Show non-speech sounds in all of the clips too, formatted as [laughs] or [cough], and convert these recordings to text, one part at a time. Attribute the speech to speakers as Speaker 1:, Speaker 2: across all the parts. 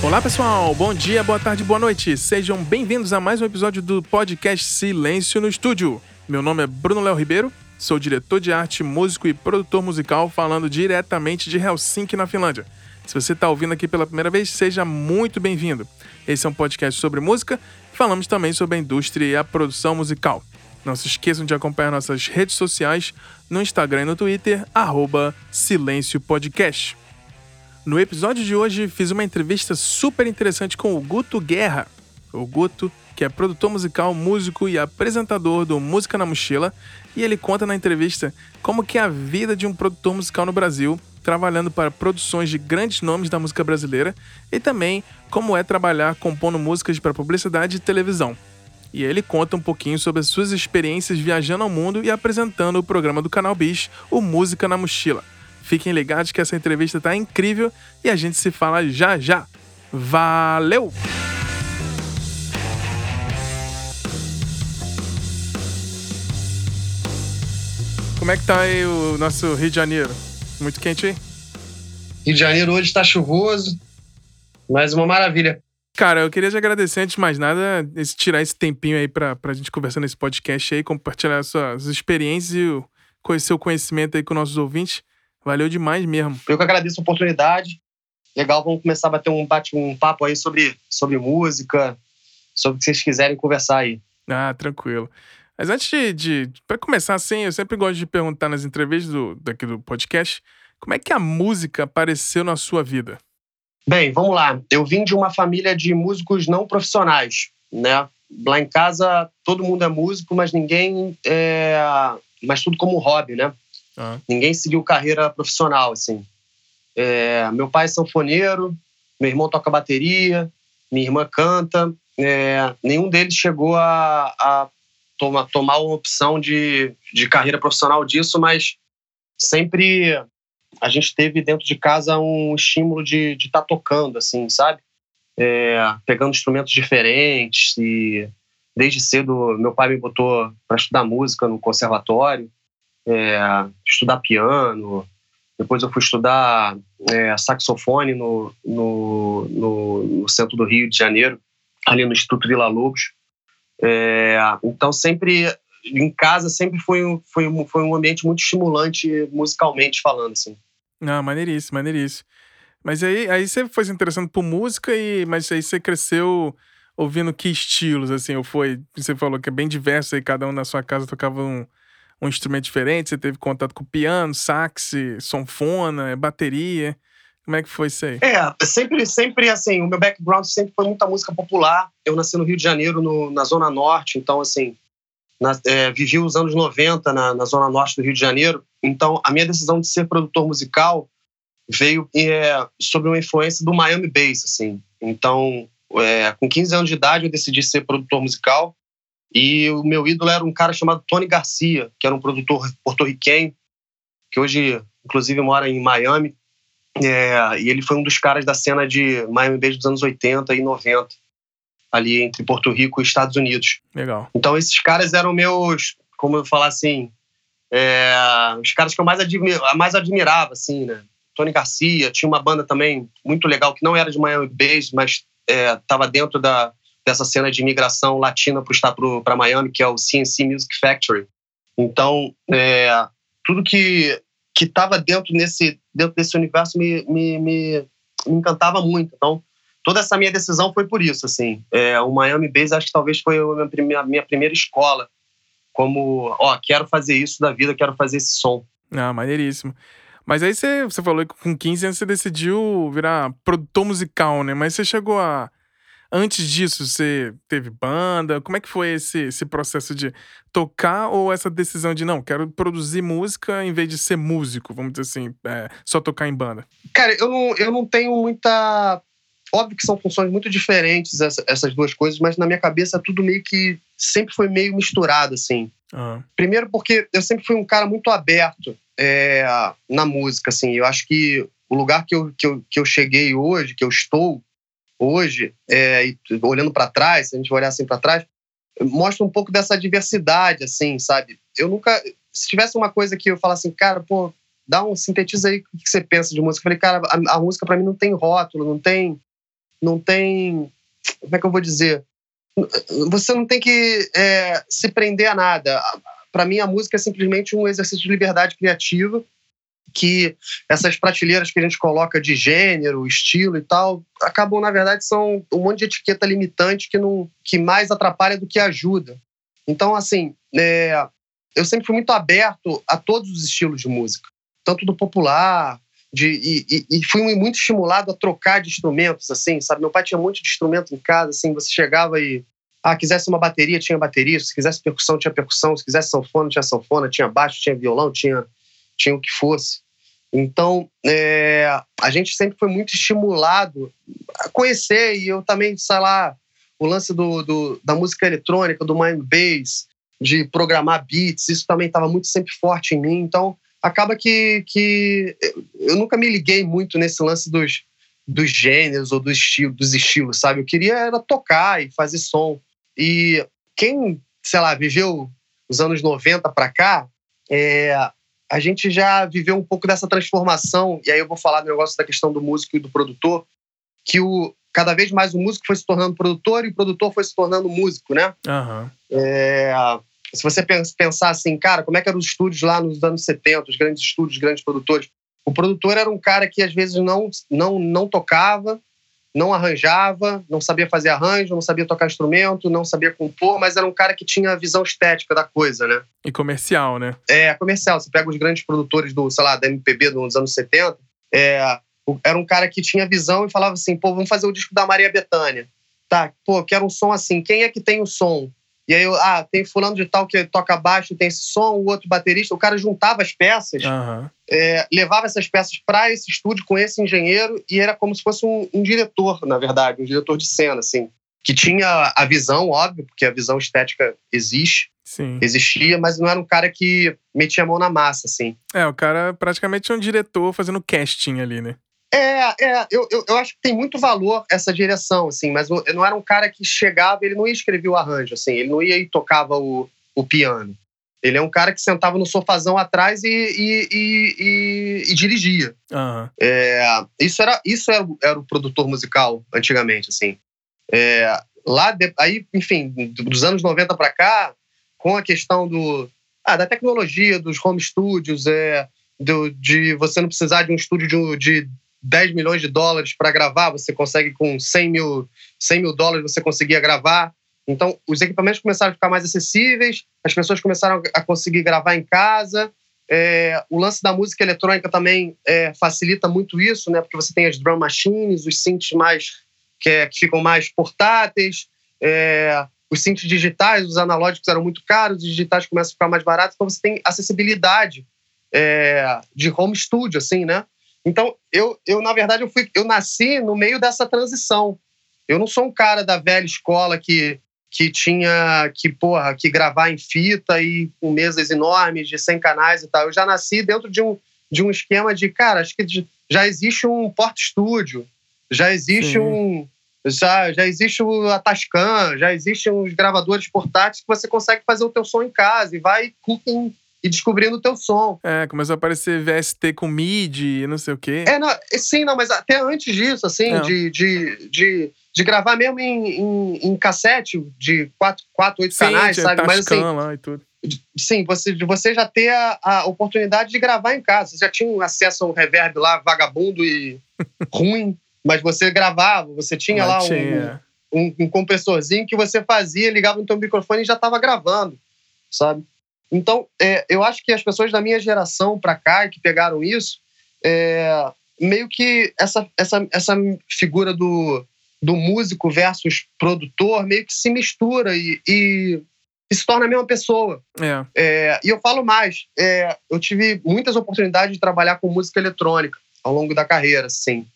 Speaker 1: Olá pessoal, bom dia, boa tarde, boa noite. Sejam bem-vindos a mais um episódio do podcast Silêncio no Estúdio. Meu nome é Bruno Léo Ribeiro, sou diretor de arte, músico e produtor musical, falando diretamente de Helsinki, na Finlândia. Se você está ouvindo aqui pela primeira vez, seja muito bem-vindo. Esse é um podcast sobre música e falamos também sobre a indústria e a produção musical. Não se esqueçam de acompanhar nossas redes sociais no Instagram e no Twitter, arroba Silêncio Podcast. No episódio de hoje, fiz uma entrevista super interessante com o Guto Guerra. O Guto, que é produtor musical, músico e apresentador do Música na Mochila, e ele conta na entrevista como que é a vida de um produtor musical no Brasil, trabalhando para produções de grandes nomes da música brasileira, e também como é trabalhar compondo músicas para publicidade e televisão. E ele conta um pouquinho sobre as suas experiências viajando ao mundo e apresentando o programa do canal Bis, o Música na Mochila. Fiquem ligados que essa entrevista tá incrível e a gente se fala já já. Valeu! Como é que tá aí o nosso Rio de Janeiro? Muito quente aí?
Speaker 2: Rio de Janeiro hoje está chuvoso, mas uma maravilha.
Speaker 1: Cara, eu queria te agradecer antes de mais nada, esse, tirar esse tempinho aí pra, pra gente conversar nesse podcast aí, compartilhar suas experiências e o, seu conhecimento aí com nossos ouvintes. Valeu demais mesmo.
Speaker 2: Eu que agradeço a oportunidade. Legal, vamos começar a bater um, bate, um papo aí sobre, sobre música, sobre o que vocês quiserem conversar aí.
Speaker 1: Ah, tranquilo. Mas antes de, de para começar assim, eu sempre gosto de perguntar nas entrevistas do, daqui do podcast, como é que a música apareceu na sua vida?
Speaker 2: Bem, vamos lá. Eu vim de uma família de músicos não profissionais, né? Lá em casa todo mundo é músico, mas ninguém é, mas tudo como hobby, né? Ah. Ninguém seguiu carreira profissional, assim. É, meu pai é sanfoneiro, meu irmão toca bateria, minha irmã canta. É, nenhum deles chegou a, a toma, tomar uma opção de, de carreira profissional disso, mas sempre a gente teve dentro de casa um estímulo de estar tá tocando, assim, sabe? É, pegando instrumentos diferentes e desde cedo meu pai me botou para estudar música no conservatório é, estudar piano. Depois eu fui estudar é, saxofone no, no, no, no, centro do Rio de Janeiro, ali no Instituto Vila Lobos. É, então sempre em casa sempre foi, foi, foi um ambiente muito estimulante musicalmente falando assim.
Speaker 1: Ah, maneiríssimo, maneiríssimo. Mas aí, aí você foi se interessando por música e mas aí você cresceu ouvindo que estilos assim, ou foi, você falou que é bem diverso aí cada um na sua casa tocava um um instrumento diferente? Você teve contato com piano, sax, sanfona, bateria? Como é que foi isso aí?
Speaker 2: É, sempre, sempre assim, o meu background sempre foi muita música popular. Eu nasci no Rio de Janeiro, no, na Zona Norte, então, assim, na, é, vivi os anos 90 na, na, Zona Norte do Rio de Janeiro. Então, a minha decisão de ser produtor musical veio é, sob uma influência do Miami Bass, assim. Então, é, com 15 anos de idade, eu decidi ser produtor musical. E o meu ídolo era um cara chamado Tony Garcia, que era um produtor porto-riquenho, que hoje, inclusive, mora em Miami. É, e ele foi um dos caras da cena de Miami Beach dos anos 80 e 90, ali entre Porto Rico e Estados Unidos.
Speaker 1: Legal.
Speaker 2: Então, esses caras eram meus, como eu falar assim, é, os caras que eu mais, mais admirava, assim, né? Tony Garcia, tinha uma banda também muito legal, que não era de Miami Beach, mas estava é, dentro da, dessa cena de imigração latina para Miami, que é o CNC Music Factory. Então, é, tudo que que estava dentro nesse dentro desse universo me, me, me, me, encantava muito. Então, toda essa minha decisão foi por isso. Assim, é, o Miami Bass acho que talvez foi a minha, minha primeira escola. Como, ó, quero fazer isso da vida, quero fazer esse som.
Speaker 1: Ah, maneiríssimo. Mas aí você, você falou que com 15 anos você decidiu virar produtor musical, né? Mas você chegou a Antes disso, você teve banda? Como é que foi esse, esse processo de tocar ou essa decisão de não, quero produzir música em vez de ser músico, vamos dizer assim, é, só tocar em banda?
Speaker 2: Cara, eu não, eu não tenho muita. Óbvio que são funções muito diferentes essa, essas duas coisas, mas na minha cabeça tudo meio que sempre foi meio misturado, assim. Uhum. Primeiro porque eu sempre fui um cara muito aberto é, na música, assim. Eu acho que o lugar que eu, que, eu, que eu cheguei hoje, que eu estou, hoje, é, olhando para trás, se a gente olhar assim para trás, mostra um pouco dessa diversidade, assim, sabe? Eu nunca. Se tivesse uma coisa que eu falasse assim, cara, pô, dá um. sintetiza aí o que você pensa de música. Eu falei, cara, a, a música para mim não tem rótulo, não tem. não tem. Como é que eu vou dizer? Você não tem que é, se prender a nada. Para mim, a música é simplesmente um exercício de liberdade criativa que essas prateleiras que a gente coloca de gênero, estilo e tal, acabam, na verdade, são um monte de etiqueta limitante que, não, que mais atrapalha do que ajuda. Então, assim, é, eu sempre fui muito aberto a todos os estilos de música, tanto do popular, de, e, e, fui muito estimulado a trocar de instrumentos, assim, sabe? Meu pai tinha um monte de instrumento em casa, assim, você chegava e ah, quisesse uma bateria, tinha bateria, se quisesse percussão, tinha percussão, se quisesse sanfona, tinha sanfona, tinha baixo, tinha violão, tinha, tinha o que fosse. Então, é, a gente sempre foi muito estimulado a conhecer, e eu também, sei lá, o lance do, do da música eletrônica, do mind bass, de programar beats, isso também estava muito sempre forte em mim. Então, acaba que, que eu nunca me liguei muito nesse lance dos, dos gêneros ou do estilo, dos estilos, sabe? Eu queria era tocar e fazer som. E quem, sei lá, viveu os anos 90 para cá, é, a gente já viveu um pouco dessa transformação, e aí eu vou falar do negócio da questão do músico e do produtor, que o, cada vez mais o músico foi se tornando produtor e o produtor foi se tornando músico, né?
Speaker 1: Uhum.
Speaker 2: É, se você pensar assim, cara, como é que eram os estúdios lá nos anos 70, os grandes estúdios, os grandes produtores? O produtor era um cara que às vezes não, não, não tocava, não arranjava, não sabia fazer arranjo, não sabia tocar instrumento, não sabia compor, mas era um cara que tinha a visão estética da coisa, né?
Speaker 1: E comercial, né?
Speaker 2: É, comercial. Você pega os grandes produtores do, sei lá, da MPB dos anos 70, é, era um cara que tinha visão e falava assim, pô, vamos fazer o disco da Maria Bethânia. Tá, pô, quero um som assim. Quem é que tem o som? E aí, ah, tem fulano de tal que toca baixo, tem esse som, o outro baterista. O cara juntava as peças,
Speaker 1: uhum.
Speaker 2: é, levava essas peças para esse estúdio com esse engenheiro e era como se fosse um, um, diretor, na verdade, um diretor de cena, assim. Que tinha a visão, óbvio, porque a visão estética existe,
Speaker 1: Sim.
Speaker 2: existia, mas não era um cara que metia a mão na massa, assim.
Speaker 1: É, o cara praticamente é um diretor fazendo casting ali, né?
Speaker 2: É, é eu, eu, eu, acho que tem muito valor essa direção, assim, mas eu não era um cara que chegava, ele não ia escrever o arranjo, assim, ele não ia e tocava o, o piano. Ele é um cara que sentava no sofazão atrás e, e, e, e dirigia.
Speaker 1: Uhum.
Speaker 2: É, isso era, isso era, era o produtor musical antigamente, assim. É, lá, de, aí, enfim, dos anos 90 para cá, com a questão do, ah, da tecnologia, dos home studios, é, do, de você não precisar de um estúdio de, de 10 milhões de dólares para gravar, você consegue com 100 mil, 100 mil dólares você conseguia gravar. Então, os equipamentos começaram a ficar mais acessíveis, as pessoas começaram a conseguir gravar em casa. É, o lance da música eletrônica também é, facilita muito isso, né? Porque você tem as drum machines, os synths mais que, é, que ficam mais portáteis, é, os synths digitais, os analógicos eram muito caros, os digitais começam a ficar mais baratos, então você tem acessibilidade é, de home studio, assim, né? Então, eu, eu na verdade, eu, fui, eu nasci no meio dessa transição. Eu não sou um cara da velha escola que, que tinha que, porra, que gravar em fita e com mesas enormes de 100 canais e tal. Eu já nasci dentro de um, de um esquema de, cara, acho que já existe um porta-estúdio, já existe Sim. um. Já, já existe o Atascan, já existem os gravadores portáteis que você consegue fazer o teu som em casa e vai cooking e descobrindo o teu som.
Speaker 1: É, começou a aparecer VST com MIDI, não sei o quê.
Speaker 2: É, não, sim, não, mas até antes disso, assim, de, de, de, de, gravar mesmo em, em, em, cassete de quatro, quatro oito canais, sabe?
Speaker 1: Mas assim, lá e tudo.
Speaker 2: Sim, você, você já ter a, a, oportunidade de gravar em casa. Você já tinha acesso a um reverb lá, vagabundo e [laughs] ruim, mas você gravava, você tinha lá um, um, um compressorzinho que você fazia, ligava no teu microfone e já estava gravando, sabe? Então, é, eu acho que as pessoas da minha geração para cá, que pegaram isso, é, meio que essa, essa, essa figura do, do músico versus produtor meio que se mistura e, e, e se torna a mesma pessoa.
Speaker 1: É.
Speaker 2: É, e eu falo mais, é, eu tive muitas oportunidades de trabalhar com música eletrônica ao longo da carreira, sim.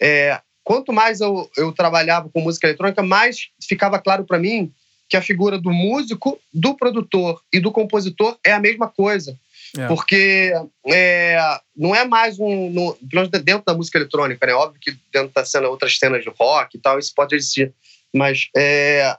Speaker 2: É, quanto mais eu, eu trabalhava com música eletrônica, mais ficava claro para mim que a figura do músico, do produtor e do compositor é a mesma coisa. É. Porque é, não é mais um. No, dentro da música eletrônica, né? Óbvio que dentro da cena, outras cenas de rock e tal, isso pode existir. Mas é,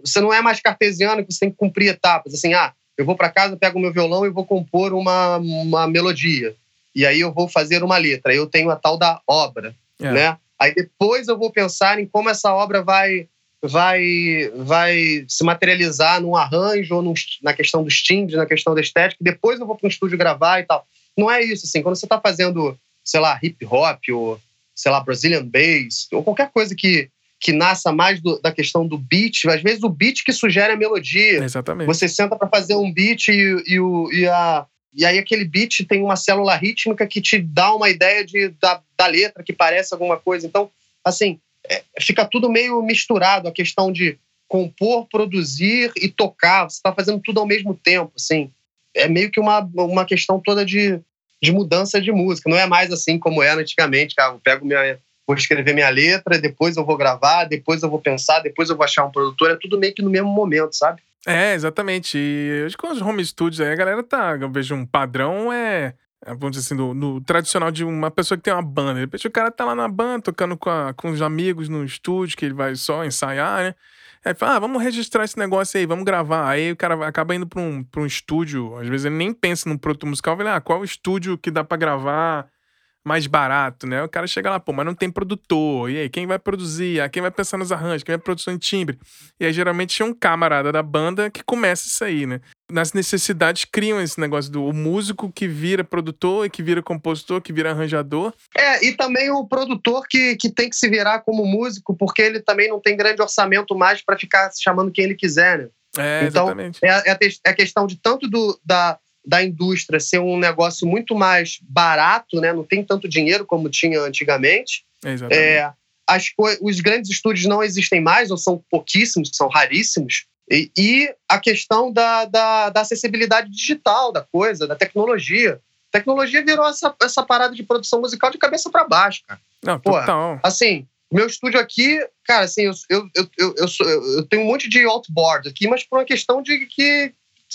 Speaker 2: você não é mais cartesiano que você tem que cumprir etapas. Assim, ah, eu vou para casa, pego o meu violão e vou compor uma, uma melodia. E aí eu vou fazer uma letra. Eu tenho a tal da obra, é. né? Aí depois eu vou pensar em como essa obra vai vai vai se materializar num arranjo ou num, na questão dos timbres, na questão da estética. Depois eu vou para um estúdio gravar e tal. Não é isso assim. Quando você está fazendo, sei lá, hip hop ou sei lá, Brazilian bass ou qualquer coisa que que nasça mais do, da questão do beat, às vezes o beat que sugere a melodia.
Speaker 1: Exatamente.
Speaker 2: Você senta para fazer um beat e, e, o, e, a, e aí aquele beat tem uma célula rítmica que te dá uma ideia de, da, da letra, que parece alguma coisa. Então, assim, é, fica tudo meio misturado, a questão de compor, produzir e tocar. Você está fazendo tudo ao mesmo tempo, assim. É meio que uma, uma questão toda de, de mudança de música. Não é mais assim como era antigamente, cara. Eu pego minha vou escrever minha letra, depois eu vou gravar, depois eu vou pensar, depois eu vou achar um produtor. É tudo meio que no mesmo momento, sabe?
Speaker 1: É, exatamente. E hoje com os home studios aí, a galera tá. Eu vejo um padrão é. É vamos dizer assim, no, tradicional de uma pessoa que tem uma banda. De repente o cara tá lá na banda, tocando com, a, com os amigos no estúdio, que ele vai só ensaiar, né? Aí fala, ah, vamos registrar esse negócio aí, vamos gravar. Aí o cara acaba indo pra um, pra um estúdio, às vezes ele nem pensa num produto musical, vai ah, qual é o estúdio que dá para gravar mais barato, né? O cara chega lá, pô, mas não tem produtor. E aí, quem vai produzir? Ah, quem vai pensar nos arranjos? Quem vai produção em timbre? E aí, geralmente, é um camarada da banda que começa isso aí, né? Nas necessidades criam esse negócio do músico que vira produtor e que vira compositor, que vira arranjador.
Speaker 2: É, e também o produtor que, que tem que se virar como músico, porque ele também não tem grande orçamento mais para ficar chamando quem ele quiser, né?
Speaker 1: É,
Speaker 2: então,
Speaker 1: exatamente.
Speaker 2: É, é, é a questão de tanto do, da, da indústria ser um negócio muito mais barato, né? não tem tanto dinheiro como tinha antigamente.
Speaker 1: É,
Speaker 2: as os grandes estúdios não existem mais, ou são pouquíssimos, são raríssimos. E, e a questão da, da, da, acessibilidade digital da coisa, da tecnologia. A tecnologia virou essa, essa parada de produção musical de cabeça para baixo, cara.
Speaker 1: Não, total.
Speaker 2: Assim, meu estúdio aqui, cara, assim, eu, eu, eu, eu, eu, sou, eu tenho um monte de outboard aqui, mas por uma questão de que,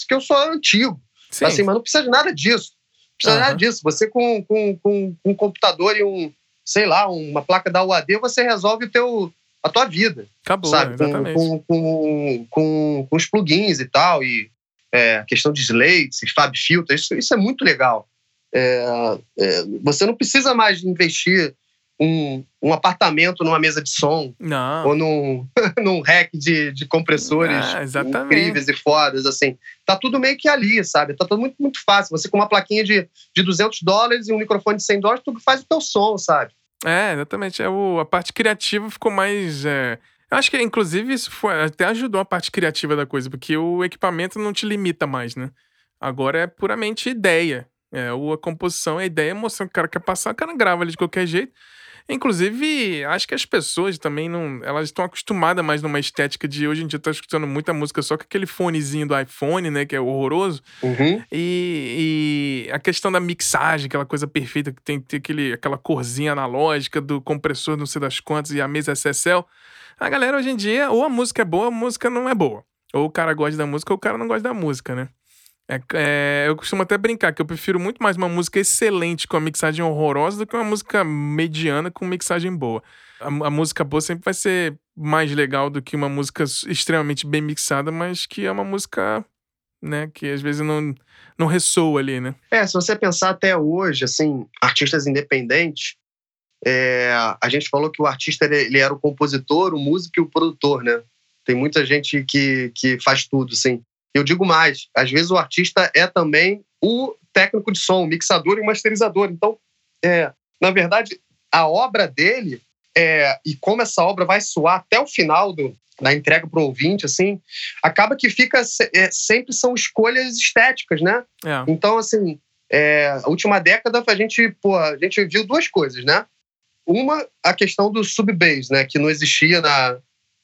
Speaker 2: que eu sou antigo. Sim. Assim, mas não precisa de nada disso. Não precisa uhum. de nada disso. Você com, com, com, um computador e um, sei lá, uma placa da UAD, você resolve o teu, a tua vida.
Speaker 1: Acabou,
Speaker 2: sabe?
Speaker 1: exatamente.
Speaker 2: Com, com, com, com, os plugins e tal, e é, questão de slates, Fab Filter, isso, isso é muito legal. É, é, você não precisa mais investir um, um apartamento numa mesa de som.
Speaker 1: Não.
Speaker 2: Ou num, [laughs] num rack de, de compressores
Speaker 1: ah,
Speaker 2: incríveis e fodas, assim. Tá tudo meio que ali, sabe? Tá tudo muito, muito fácil. Você com uma plaquinha de, de 200 dólares e um microfone de 100 dólares, tu faz o teu som, sabe?
Speaker 1: É, exatamente. É o, a parte criativa ficou mais... É... Eu acho que, inclusive, isso foi, até ajudou a parte criativa da coisa, porque o equipamento não te limita mais, né? Agora é puramente ideia. É, a composição, a ideia, mostrando que o cara quer passar, o cara grava ali de qualquer jeito. Inclusive, acho que as pessoas também não. Elas estão acostumadas mais numa estética de hoje em dia tá escutando muita música só com aquele fonezinho do iPhone, né? Que é horroroso.
Speaker 2: Uhum.
Speaker 1: E, e, a questão da mixagem, aquela coisa perfeita que tem que ter aquele, aquela corzinha analógica do compressor, não sei das quantas, e a mesa SSL. A galera hoje em dia, ou a música é boa, ou a música não é boa. Ou o cara gosta da música, ou o cara não gosta da música, né? É, é, eu costumo até brincar que eu prefiro muito mais uma música excelente com a mixagem horrorosa do que uma música mediana com mixagem boa. A, a, música boa sempre vai ser mais legal do que uma música extremamente bem mixada, mas que é uma música, né, que às vezes não, não ressoa ali, né?
Speaker 2: É, se você pensar até hoje, assim, artistas independentes, é, a gente falou que o artista ele, ele era o compositor, o músico e o produtor, né? Tem muita gente que, que faz tudo, assim. Eu digo mais, às vezes o artista é também o técnico de som, mixador e masterizador. Então, é, na verdade, a obra dele é, e como essa obra vai soar até o final do, da entrega para o ouvinte, assim, acaba que fica é, sempre são escolhas estéticas, né?
Speaker 1: É.
Speaker 2: Então, assim, é, a última década a gente, pô, a gente viu duas coisas, né? Uma, a questão do sub-bass, né? Que não existia na,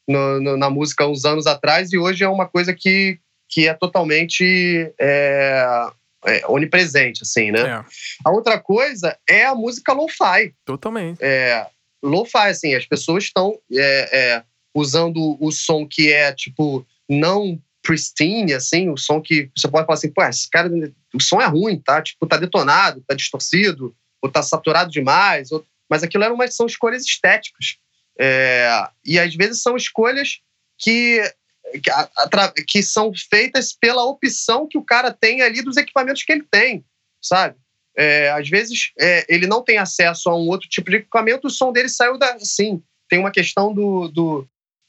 Speaker 2: no, no, na música uns anos atrás e hoje é uma coisa que, que é totalmente é, é, onipresente, assim, né?
Speaker 1: É.
Speaker 2: A outra coisa é a música lo-fi.
Speaker 1: Totalmente.
Speaker 2: É, lo-fi, assim, as pessoas estão é, é, usando o som que é, tipo, não pristine, assim, o som que você pode falar assim, pô, esse cara, o som é ruim, tá? Tipo, tá detonado, tá distorcido, ou tá saturado demais, ou... mas aquilo eram são escolhas estéticas. É, e às vezes são escolhas que que, são feitas pela opção que o cara tem ali dos equipamentos que ele tem, sabe? É, às vezes é, ele não tem acesso a um outro tipo de equipamento, o som dele saiu da. Sim, tem uma questão do, do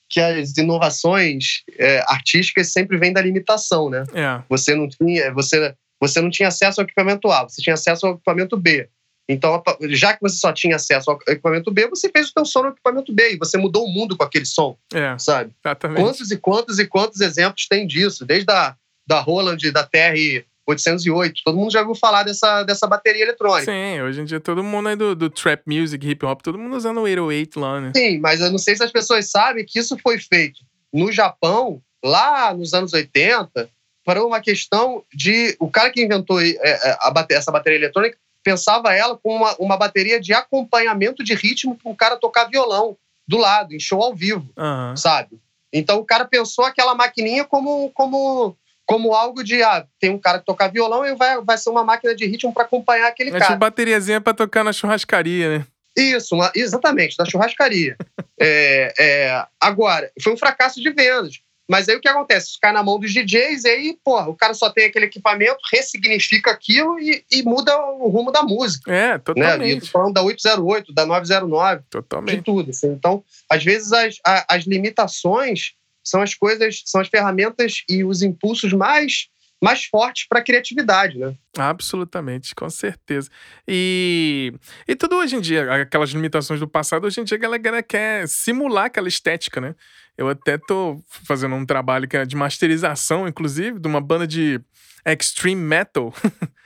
Speaker 2: que as inovações é, artísticas sempre vêm da limitação, né?
Speaker 1: É.
Speaker 2: Você não tinha, você, você não tinha acesso ao equipamento A, você tinha acesso ao equipamento B. Então, já que você só tinha acesso ao equipamento B, você fez o seu som no equipamento B e você mudou o mundo com aquele som,
Speaker 1: é,
Speaker 2: sabe?
Speaker 1: Exatamente.
Speaker 2: Quantos e quantos e quantos exemplos tem disso? Desde a da Roland, da TR 808. Todo mundo já ouviu falar dessa, dessa bateria eletrônica.
Speaker 1: Sim, hoje em dia todo mundo é do, do trap music, hip hop, todo mundo usando o 808 lá, né?
Speaker 2: Sim, mas eu não sei se as pessoas sabem que isso foi feito no Japão, lá nos anos 80, para uma questão de. O cara que inventou é, é, a, essa bateria eletrônica pensava ela como uma, uma bateria de acompanhamento de ritmo para o cara tocar violão do lado, em show ao vivo,
Speaker 1: uhum.
Speaker 2: sabe? Então o cara pensou aquela maquininha como, como como algo de, ah, tem um cara que toca violão e vai, vai ser uma máquina de ritmo para acompanhar aquele
Speaker 1: Mas
Speaker 2: cara.
Speaker 1: Uma bateriazinha para tocar na churrascaria, né?
Speaker 2: Isso, uma, exatamente, na churrascaria. [laughs] é, é, agora, foi um fracasso de vendas. Mas aí o que acontece? Isso cai na mão dos DJs e aí, porra, o cara só tem aquele equipamento, ressignifica aquilo e, e muda o rumo da música.
Speaker 1: É, totalmente.
Speaker 2: Né? tô falando da 808, da 909,
Speaker 1: totalmente.
Speaker 2: de tudo. Assim. Então, às vezes as, as limitações são as coisas, são as ferramentas e os impulsos mais mais fortes para a criatividade, né?
Speaker 1: Absolutamente, com certeza. E, e tudo hoje em dia, aquelas limitações do passado, hoje em dia a galera quer simular aquela estética, né? Eu até tô fazendo um trabalho que é de masterização, inclusive, de uma banda de extreme metal. [laughs]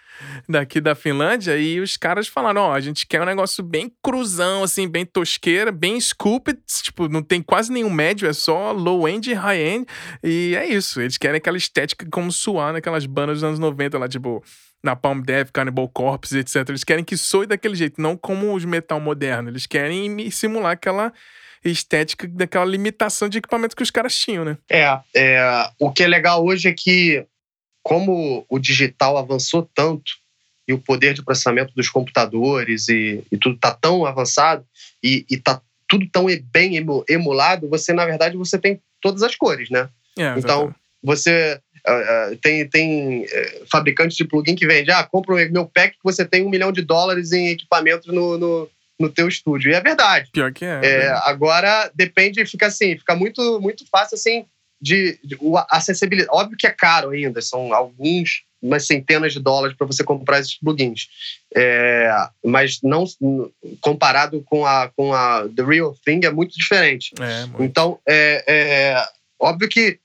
Speaker 1: daqui da Finlândia e os caras falaram: ó, a gente quer um negócio bem cruzão, assim, bem tosqueira, bem scooped, tipo, não tem quase nenhum médio, é só low-end e high-end. E é isso, eles querem aquela estética como suar naquelas bandas dos anos 90 lá, tipo. Na Palm Death, Cannibal Corpse, etc. Eles querem que soe daquele jeito, não como os metal modernos. Eles querem simular aquela estética daquela limitação de equipamento que os caras tinham, né?
Speaker 2: É, é o que é legal hoje é que como o digital avançou tanto e o poder de processamento dos computadores e, e tudo está tão avançado e está tudo tão bem emulado, você, na verdade, você tem todas as cores, né?
Speaker 1: É,
Speaker 2: então, você uh, tem, tem uh, fabricantes de plugin que vende, ah, compra o meu pack que você tem um milhão de dólares em equipamento no, no, no teu estúdio. E é verdade.
Speaker 1: Pior que é.
Speaker 2: é agora, depende, fica assim, fica muito, muito fácil, assim, de, de acessibilidade. Óbvio que é caro ainda, são alguns, umas centenas de dólares para você comprar esses plugins. É, mas não comparado com a, com a The Real Thing é muito diferente.
Speaker 1: É, muito.
Speaker 2: Então, é, é, óbvio que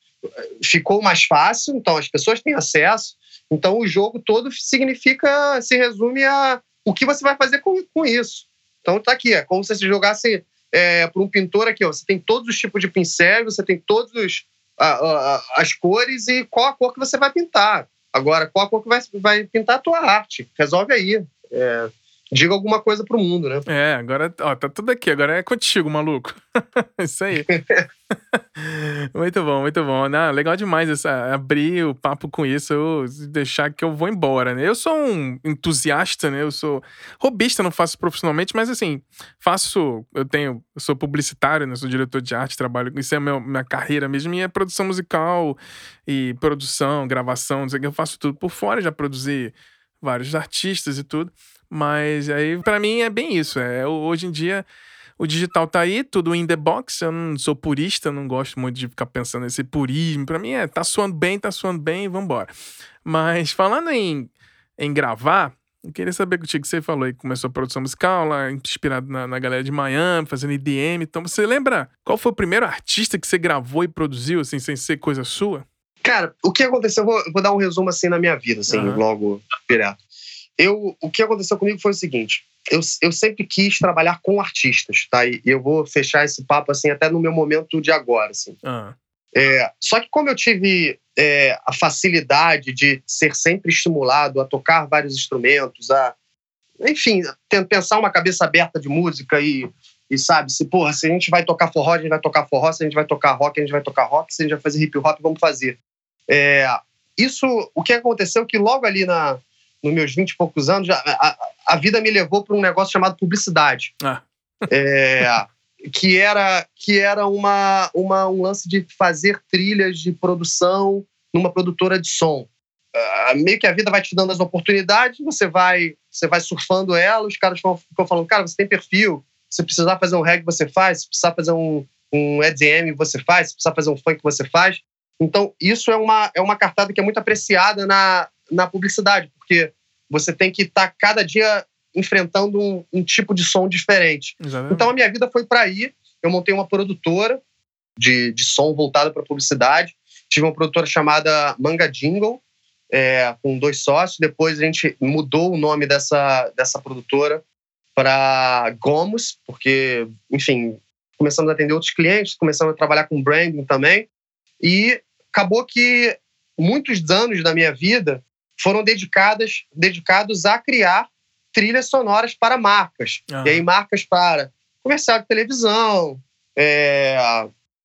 Speaker 2: ficou mais fácil, então as pessoas têm acesso. Então o jogo todo significa, se resume a o que você vai fazer com, com isso. Então tá aqui, é como se você jogasse é, para um pintor aqui, ó, você tem todos os tipos de pincéis, você tem todos os, a, a, as cores e qual a cor que você vai pintar. Agora, qual a cor que vai, vai pintar a tua arte? Resolve aí. É, diga alguma coisa pro mundo, né?
Speaker 1: É, agora, ó, tá tudo aqui, agora é contigo, maluco. [laughs] Isso aí. [laughs] muito bom, muito bom. Não, legal demais essa, abrir o papo com isso, eu deixar que eu vou embora, né? Eu sou um entusiasta, né? Eu sou robista, não faço profissionalmente, mas assim, faço, eu tenho, eu sou publicitário, né? Sou diretor de arte, trabalho, isso é meu, minha carreira mesmo, minha produção musical e produção, gravação, não sei o que, eu faço tudo por fora, já produzi vários artistas e tudo. Mas aí, para mim, é bem isso. É, hoje em dia, o digital tá aí, tudo in the box. Eu não sou purista, não gosto muito de ficar pensando nesse purismo. Para mim é, tá suando bem, tá suando bem, vambora. Mas falando em, em gravar, eu queria saber contigo, você falou aí que começou a produção musical lá, inspirado na, na galera de Miami, fazendo IDM. Então, você lembra qual foi o primeiro artista que você gravou e produziu, assim, sem ser coisa sua?
Speaker 2: Cara, o que aconteceu, eu vou, eu vou dar um resumo assim na minha vida, assim, uhum. logo direto. Eu, o que aconteceu comigo foi o seguinte: eu, eu sempre quis trabalhar com artistas, tá? E eu vou fechar esse papo assim até no meu momento de agora, assim.
Speaker 1: Uhum.
Speaker 2: É, só que como eu tive é, a facilidade de ser sempre estimulado a tocar vários instrumentos, a enfim, pensar uma cabeça aberta de música e, e sabe, se porra, se a gente vai tocar forró, a gente vai tocar forró, se a gente vai tocar rock, a gente vai tocar rock, se a gente vai fazer hip hop, vamos fazer. É, isso, o que aconteceu que logo ali na, nos meus 20 e poucos anos, a, a, a vida me levou para um negócio chamado publicidade.
Speaker 1: Ah.
Speaker 2: É, que era, que era uma, uma, um lance de fazer trilhas de produção numa produtora de som. uh, meio que a vida vai te dando as oportunidades, você vai, você vai surfando ela, os caras ficam falando, cara, você tem perfil, se precisar fazer um reggae, você faz, se precisar fazer um, um EDM, você faz, se precisar fazer um funk, você faz. Então, isso é uma, é uma cartada que é muito apreciada na, na publicidade, porque você tem que estar tá cada dia enfrentando um, um, tipo de som diferente. Exatamente. Então, a minha vida foi para aí. Eu montei uma produtora de, de som voltada para publicidade. Tive uma produtora chamada Manga Jingle, é, com dois sócios. Depois a gente mudou o nome dessa, dessa produtora para Gomos, porque, enfim, começamos a atender outros clientes, começamos a trabalhar com branding também. E acabou que muitos anos da minha vida foram dedicadas, dedicados a criar trilhas sonoras para marcas. Uhum. E aí, marcas para comercial de televisão, é,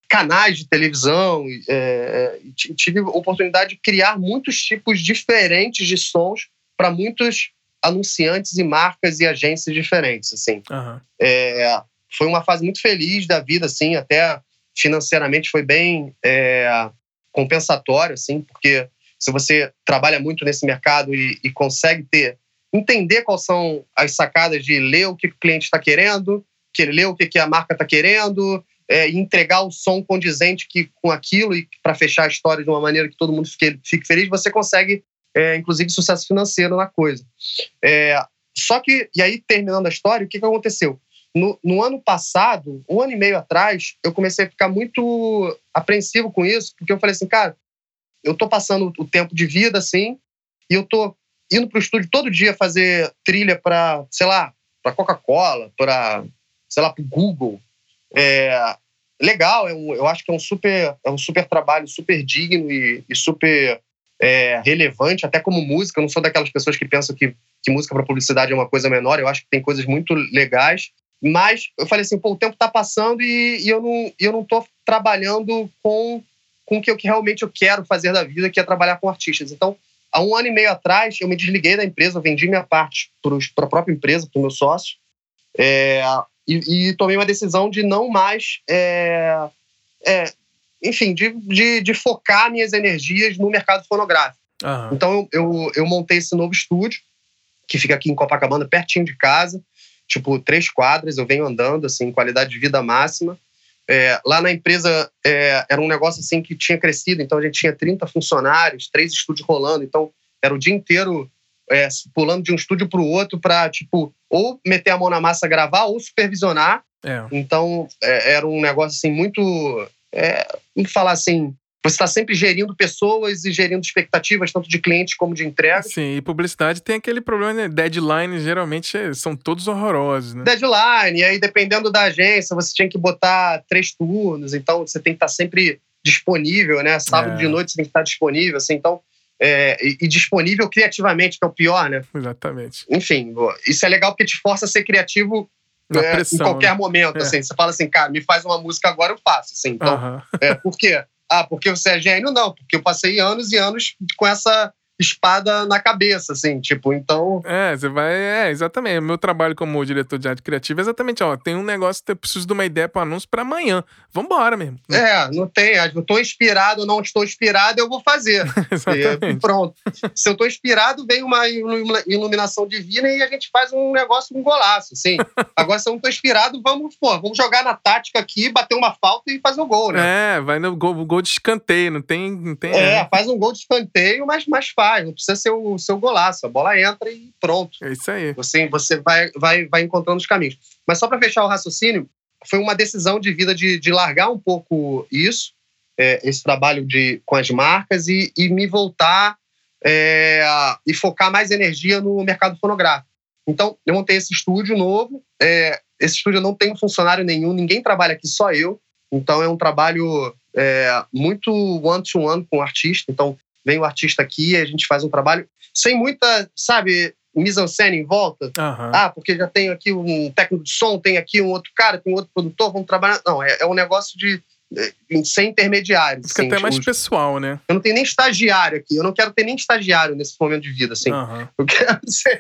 Speaker 2: canais de televisão. É, é tive a oportunidade de criar muitos tipos diferentes de sons para muitos anunciantes e marcas e agências diferentes. Assim. Uhum. É, foi uma fase muito feliz da vida, assim, até financeiramente foi bem é, compensatório, assim, porque se você trabalha muito nesse mercado e, e consegue ter entender quais são as sacadas de ler o que o cliente está querendo, que ler o que a marca está querendo, é, entregar o som condizente que, com aquilo e para fechar a história de uma maneira que todo mundo fique, fique feliz, você consegue, é, inclusive, sucesso financeiro na coisa. É, só que, e aí, terminando a história, o que, que aconteceu? No, no, ano passado, um ano e meio atrás, eu comecei a ficar muito apreensivo com isso, porque eu falei assim, cara, eu tô passando o tempo de vida assim, e eu tô indo pro estúdio todo dia fazer trilha para, sei lá, para Coca-Cola, para, sei lá, para Google. É, legal, é eu acho que é um super, é um super trabalho, super digno e, e super é, relevante, até como música. Eu não sou daquelas pessoas que pensam que, que música para publicidade é uma coisa menor. Eu acho que tem coisas muito legais. Mas eu falei assim, pô, o tempo está passando e, e, eu não eu não estou trabalhando com com o que, eu, que realmente eu quero fazer da vida, que é trabalhar com artistas. Então, há um ano e meio atrás, eu me desliguei da empresa, vendi minha parte para a própria empresa, para o meu sócio, é, e, e, tomei uma decisão de não mais, é, é, enfim, de, de, de, focar minhas energias no mercado fonográfico. Uhum. Então, eu, eu, eu montei esse novo estúdio, que fica aqui em Copacabana, pertinho de casa, tipo, três quadras, eu venho andando, assim, qualidade de vida máxima. É, lá na empresa é, era um negócio assim que tinha crescido, então a gente tinha 30 funcionários, três estúdios rolando, então era o dia inteiro é, pulando de um estúdio para o outro para, tipo, ou meter a mão na massa, gravar ou supervisionar. É. Então é, era um negócio assim muito. É, vamos falar assim, você está sempre gerindo pessoas e gerindo expectativas, tanto de clientes como de entrega.
Speaker 1: Sim, e publicidade tem aquele problema, né? Deadline geralmente é, são todos horrorosos, né?
Speaker 2: Deadline, e aí dependendo da agência, você tinha que botar três turnos, então você tem que estar sempre disponível, né? Sábado é. de noite você tem que estar disponível, assim, então. É, e, e, disponível criativamente, que é o pior, né?
Speaker 1: Exatamente.
Speaker 2: Enfim, isso é legal porque te força a ser criativo é, pressão, em qualquer né? momento, é. assim. Você fala assim, cara, me faz uma música agora, eu faço, assim. Então, uh -huh. por quê? Ah, porque você é gênio? Não, porque eu passei anos e anos com essa espada na cabeça, assim, tipo, então.
Speaker 1: É, você vai. É, exatamente. O meu trabalho como diretor de arte criativa é exatamente, ó, tem um negócio, eu preciso de uma ideia para anúncio para amanhã. Vambora mesmo.
Speaker 2: É, não tem. Eu tô inspirado ou não estou inspirado, eu vou fazer. [laughs] exatamente. E pronto. Se eu tô inspirado, vem uma iluminação divina e a gente faz um negócio, um golaço, assim. [laughs] Agora, se eu não tô inspirado, vamos, pô, vamos jogar na tática aqui, bater uma falta e fazer o gol,
Speaker 1: né? É, vai no gol, gol de escanteio, não tem. Não tem
Speaker 2: é, é, faz um gol de escanteio, mas mais fácil faz, não precisa ser o seu golaço. A bola entra e pronto.
Speaker 1: É isso aí.
Speaker 2: Você, você vai, vai, vai encontrando os caminhos. Mas só para fechar o raciocínio, foi uma decisão de vida de, de largar um pouco isso, é, esse trabalho de, com as marcas e, e me voltar é, e focar mais energia no mercado fonográfico. Então, eu montei esse estúdio novo. É, esse estúdio não tem funcionário nenhum, ninguém trabalha aqui, só eu. Então, é um trabalho é, muito one-to-one -one com o artista. Então, vem o artista aqui e a gente faz um trabalho sem muita, sabe, mise-en-scène em volta. Uhum. Ah, porque já tenho aqui um técnico de som, tem aqui um outro cara, tem um outro produtor, vamos trabalhar. Não, é, é um negócio de sem intermediários.
Speaker 1: Fica
Speaker 2: assim,
Speaker 1: até mais pessoal, né?
Speaker 2: Eu não tenho nem estagiário aqui. Eu não quero ter nem estagiário nesse momento de vida, assim.
Speaker 1: Uhum.
Speaker 2: Eu quero, [laughs] ser,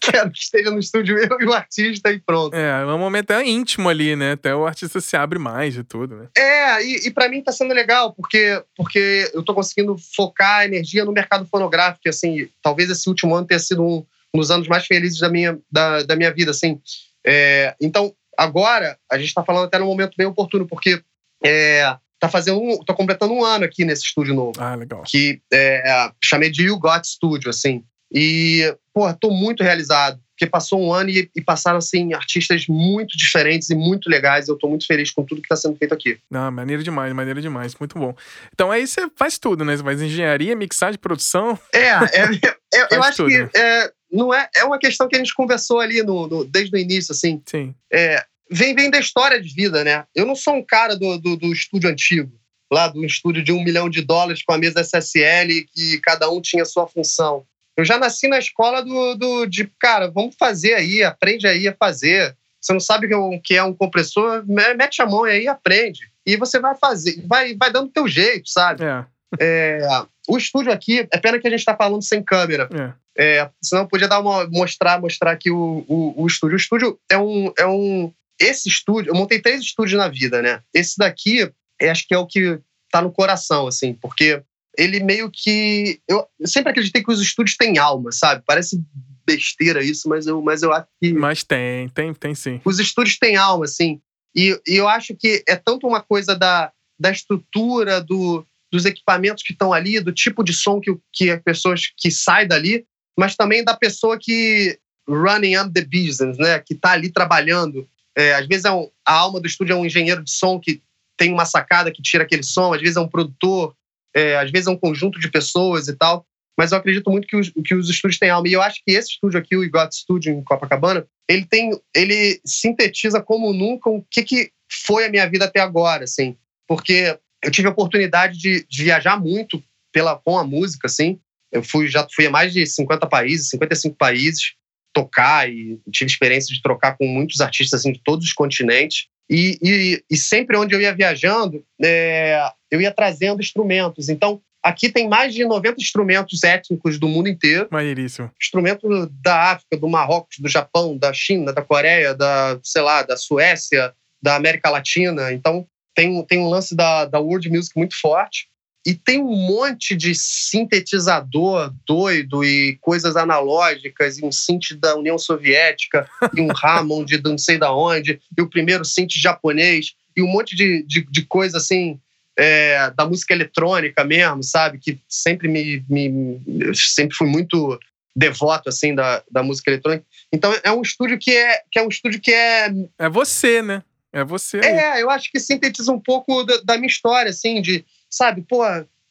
Speaker 2: quero que esteja no estúdio eu e o artista e pronto.
Speaker 1: É, é um momento é íntimo ali, né? Até o artista se abre mais e tudo, né?
Speaker 2: É, e, e para mim tá sendo legal, porque, porque eu tô conseguindo focar a energia no mercado fonográfico. Assim, talvez esse último ano tenha sido um, um dos anos mais felizes da minha, da, da minha vida, assim. É, então, agora, a gente tá falando até num momento bem oportuno, porque é, tá fazendo um, tô completando um ano aqui nesse estúdio novo.
Speaker 1: Ah, legal.
Speaker 2: Que é, chamei de You Got Studio, assim. E, pô, tô muito realizado. Porque passou um ano e, e, passaram, assim, artistas muito diferentes e muito legais. Eu tô muito feliz com tudo que tá sendo feito aqui.
Speaker 1: Não, maneiro demais, maneiro demais. Muito bom. Então aí você faz tudo, né? Você faz engenharia, mixagem, produção.
Speaker 2: É, é, [laughs] é eu acho tudo, que é, não é, é uma questão que a gente conversou ali no, no desde o início, assim.
Speaker 1: Sim.
Speaker 2: É, vem, vem da história de vida, né? Eu não sou um cara do, do, do estúdio antigo, lá do estúdio de um milhão de dólares com a mesa SSL, que cada um tinha sua função. Eu já nasci na escola do, do de, cara, vamos fazer aí, aprende aí a fazer. Você não sabe o que é um compressor, mete a mão aí e aprende. E você vai fazer, vai, vai dando teu jeito, sabe?
Speaker 1: É.
Speaker 2: É, o estúdio aqui, é pena que a gente está falando sem câmera.
Speaker 1: É.
Speaker 2: É, senão eu podia dar uma, mostrar, mostrar aqui o, o, o, estúdio. O estúdio é um, é um, esse estúdio, eu montei três estúdios na vida, né? Esse daqui, acho que é o que tá no coração, assim, porque ele meio que. Eu sempre acreditei que os estúdios têm alma, sabe? Parece besteira isso, mas eu, mas eu acho que.
Speaker 1: Mas tem, tem, tem sim.
Speaker 2: Os estúdios têm alma, assim. E, e eu acho que é tanto uma coisa da, da estrutura, do, dos equipamentos que estão ali, do tipo de som que, que as pessoas que sai dali, mas também da pessoa que running up the business, né? Que está ali trabalhando é, às vezes é um, a alma do estúdio é um engenheiro de som que tem uma sacada que tira aquele som, às vezes é um produtor, é, às vezes é um conjunto de pessoas e tal. Mas eu acredito muito que os, que os estúdios têm alma. E eu acho que esse estúdio aqui, o Igot Studio em Copacabana, ele tem, ele sintetiza como nunca o que, que foi a minha vida até agora, assim. Porque eu tive a oportunidade de, de viajar muito pela, com a música, assim. Eu fui, já fui a mais de 50 países, 55 países tocar e tive experiência de trocar com muitos artistas assim, de todos os continentes. E, e, e sempre onde eu ia viajando, é, eu ia trazendo instrumentos. Então, aqui tem mais de 90 instrumentos étnicos do mundo inteiro.
Speaker 1: Maneiríssimo.
Speaker 2: Instrumento da África, do Marrocos, do Japão, da China, da Coreia, da, sei lá, da Suécia, da América Latina. Então, tem, tem um lance da, da world music muito forte. E tem um monte de sintetizador doido e coisas analógicas, e um synth da União Soviética, e um Hammond de não sei da onde, e o primeiro synth japonês, e um monte de, de, de coisa assim, é, da música eletrônica mesmo, sabe? Que sempre me, me sempre fui muito devoto assim da, da música eletrônica. Então é um estúdio que é que é um estúdio que é
Speaker 1: é você, né? É você. Aí.
Speaker 2: É, eu acho que sintetiza um pouco da, da minha história assim de sabe? Pô,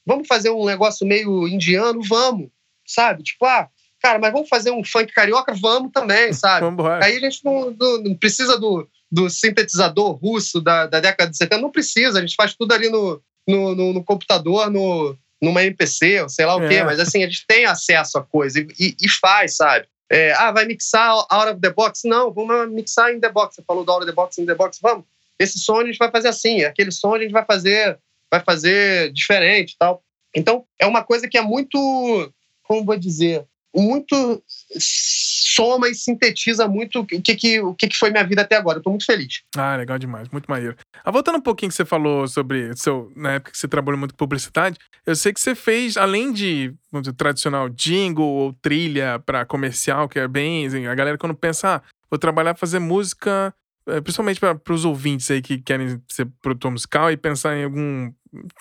Speaker 2: vamos fazer um negócio meio indiano? Vamos, sabe? Tipo, ah, cara, mas vamos fazer um funk carioca? Vamos também, [laughs] sabe? Aí a gente não, não, não, precisa do, do sintetizador russo da, da década de 70, não precisa, a gente faz tudo ali no, no, no, no computador, no, numa MPC, ou sei lá o é. quê, mas assim, a gente tem acesso à coisa e, e, e faz, sabe? É, ah, vai mixar out of the box? Não, vamos mixar in the box. Você falou do out of the box, in the box, vamos. Esse som a gente vai fazer assim, aquele som a gente vai fazer vai fazer diferente tal. Então, é uma coisa que é muito, como vou dizer, muito soma e sintetiza muito o que, que, o que, que foi minha vida até agora. Eu tô muito feliz.
Speaker 1: Ah, legal demais, muito maneiro. Ah, voltando um pouquinho que você falou sobre seu, na época que você trabalhou muito com publicidade, eu sei que você fez, além de dizer, tradicional jingle ou trilha para comercial, que é bem. Assim, a galera quando pensa, ah, vou trabalhar fazer música principalmente para os ouvintes aí que querem ser produtor musical e pensar em algum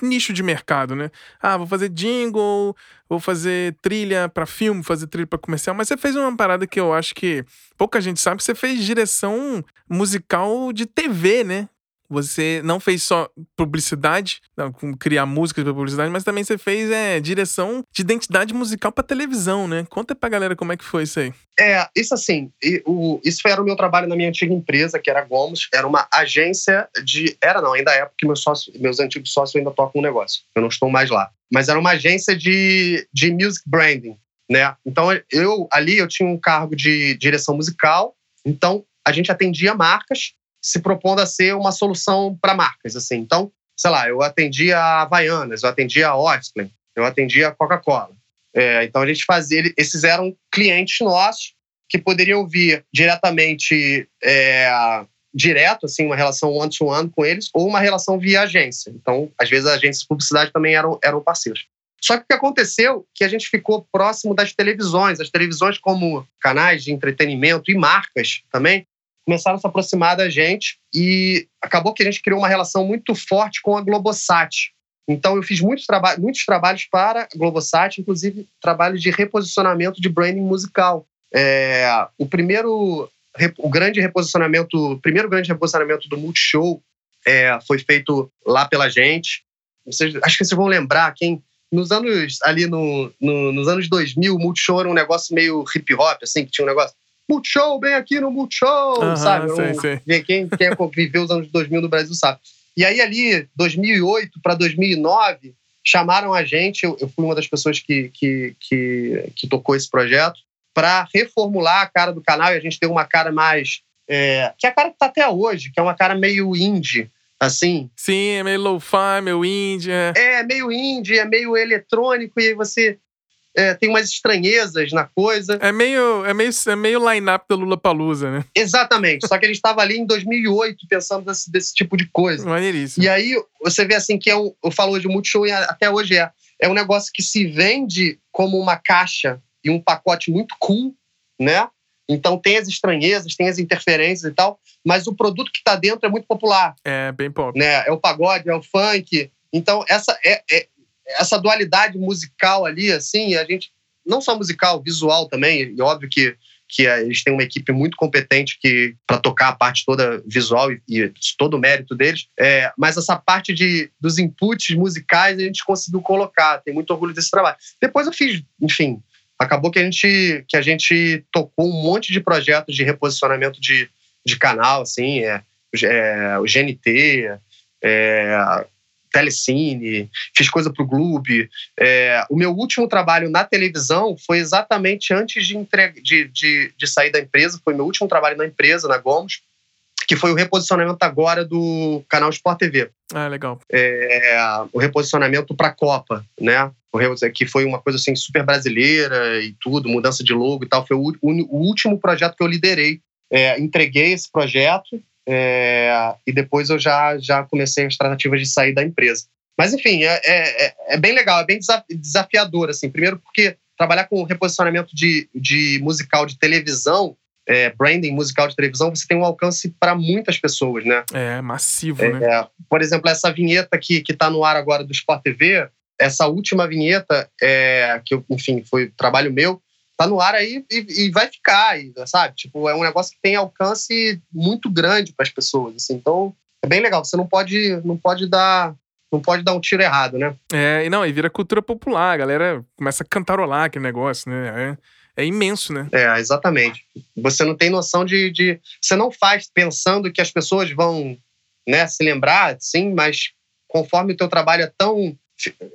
Speaker 1: nicho de mercado, né? Ah, vou fazer jingle, vou fazer trilha para filme, fazer trilha para comercial, mas você fez uma parada que eu acho que pouca gente sabe, você fez direção musical de TV, né? Você não fez só publicidade, não, criar músicas para publicidade, mas também você fez é, direção de identidade musical para televisão, né? Conta pra galera como é que foi isso aí.
Speaker 2: É, isso assim, o, isso era o meu trabalho na minha antiga empresa, que era Gomos, era uma agência de. Era não, ainda é porque meus, sócios, meus antigos sócios ainda tocam um negócio. Eu não estou mais lá. Mas era uma agência de, de music branding, né? Então eu ali eu tinha um cargo de direção musical, então a gente atendia marcas se propondo a ser uma solução para marcas. Assim. Então, sei lá, eu atendia a Havaianas, eu atendia a Ostler, eu atendia a Coca-Cola. É, então a gente fazia, esses eram clientes nossos que poderiam vir diretamente, é, direto, assim, uma relação one-to-one -one com eles, ou uma relação via agência. Então, às vezes, as agências de publicidade também eram, eram parceiros. Só que o que aconteceu que a gente ficou próximo das televisões. As televisões, como canais de entretenimento e marcas também, começaram a se aproximar da gente e acabou que a gente criou uma relação muito forte com a Globosat. Então, eu fiz muitos, traba muitos trabalhos para a Globosat, inclusive trabalhos de reposicionamento de branding musical. É, o primeiro, o grande reposicionamento, o primeiro grande reposicionamento do Multishow é, foi feito lá pela gente. Vocês, acho que vocês vão lembrar, quem nos anos ali no, no, nos anos 2000, o Multishow era um negócio meio hip hop, assim, que tinha um negócio Multishow, bem aqui no Multishow, uh -huh, sabe?
Speaker 1: Sei, sei.
Speaker 2: Quem, quem viveu os anos 2000 no Brasil sabe. E aí ali, 2008 para 2009, chamaram a gente, eu, eu, fui uma das pessoas que, que, que, que tocou esse projeto, para reformular a cara do canal e a gente ter uma cara mais... É, que é a cara que está até hoje, que é uma cara meio indie, assim.
Speaker 1: Sim, é meio lo-fi, meio indie. É.
Speaker 2: é, meio indie, é meio eletrônico, e aí você é, tem umas estranhezas na coisa.
Speaker 1: É meio, é meio, é meio line-up da Lula Palusa, né?
Speaker 2: Exatamente. Só que ele estava ali em 2008 pensando desse, desse tipo de coisa.
Speaker 1: Maneiríssimo.
Speaker 2: E aí você vê assim que é um, eu falo de Multishow e até hoje é. É um negócio que se vende como uma caixa e um pacote muito cool, né? Então tem as estranhezas, tem as interferências e tal, mas o produto que está dentro é muito popular.
Speaker 1: É, bem pop.
Speaker 2: Né? É o pagode, é o funk. Então essa é, é essa dualidade musical ali, assim, a gente não só musical, visual também, e óbvio que que eles têm uma equipe muito competente que para tocar a parte toda visual e, e todo o mérito deles. É, mas essa parte de, dos inputs musicais a gente conseguiu colocar. Tem muito orgulho desse trabalho. Depois eu fiz, enfim, acabou que a gente, que a gente tocou um monte de projetos de reposicionamento de, de canal, assim, é, é, o GNT, é, Telecine, fiz coisa para o Globo. É, o meu último trabalho na televisão foi exatamente antes de, de, de, de sair da empresa, foi meu último trabalho na empresa, na Gomes, que foi o reposicionamento agora do canal Sport TV.
Speaker 1: Ah, legal.
Speaker 2: É, o reposicionamento para a Copa, né? Que foi uma coisa assim super brasileira e tudo, mudança de logo e tal. Foi o, o, o último projeto que eu liderei. É, entreguei esse projeto é, e depois eu já, já comecei as tratativas de sair da empresa. Mas, enfim, é, é, é bem legal, é bem desafiador. Assim. Primeiro, porque trabalhar com reposicionamento de, de musical de televisão é, branding musical de televisão, você tem um alcance para muitas pessoas, né?
Speaker 1: É, massivo, é, né?
Speaker 2: Por exemplo, essa vinheta que está no ar agora do Sport TV, essa última vinheta, é, que, enfim, foi trabalho meu, tá no ar aí e, e, vai ficar, sabe? Tipo, é um negócio que tem alcance muito grande para as pessoas, assim. Então, é bem legal. Você não pode, não pode dar não pode dar um tiro errado, né?
Speaker 1: É, e não, e vira cultura popular, a galera começa a cantarolar aquele negócio, né? É é imenso, né?
Speaker 2: É, exatamente. Você não tem noção de, de. Você não faz pensando que as pessoas vão né, se lembrar, sim, mas conforme o teu trabalho é tão.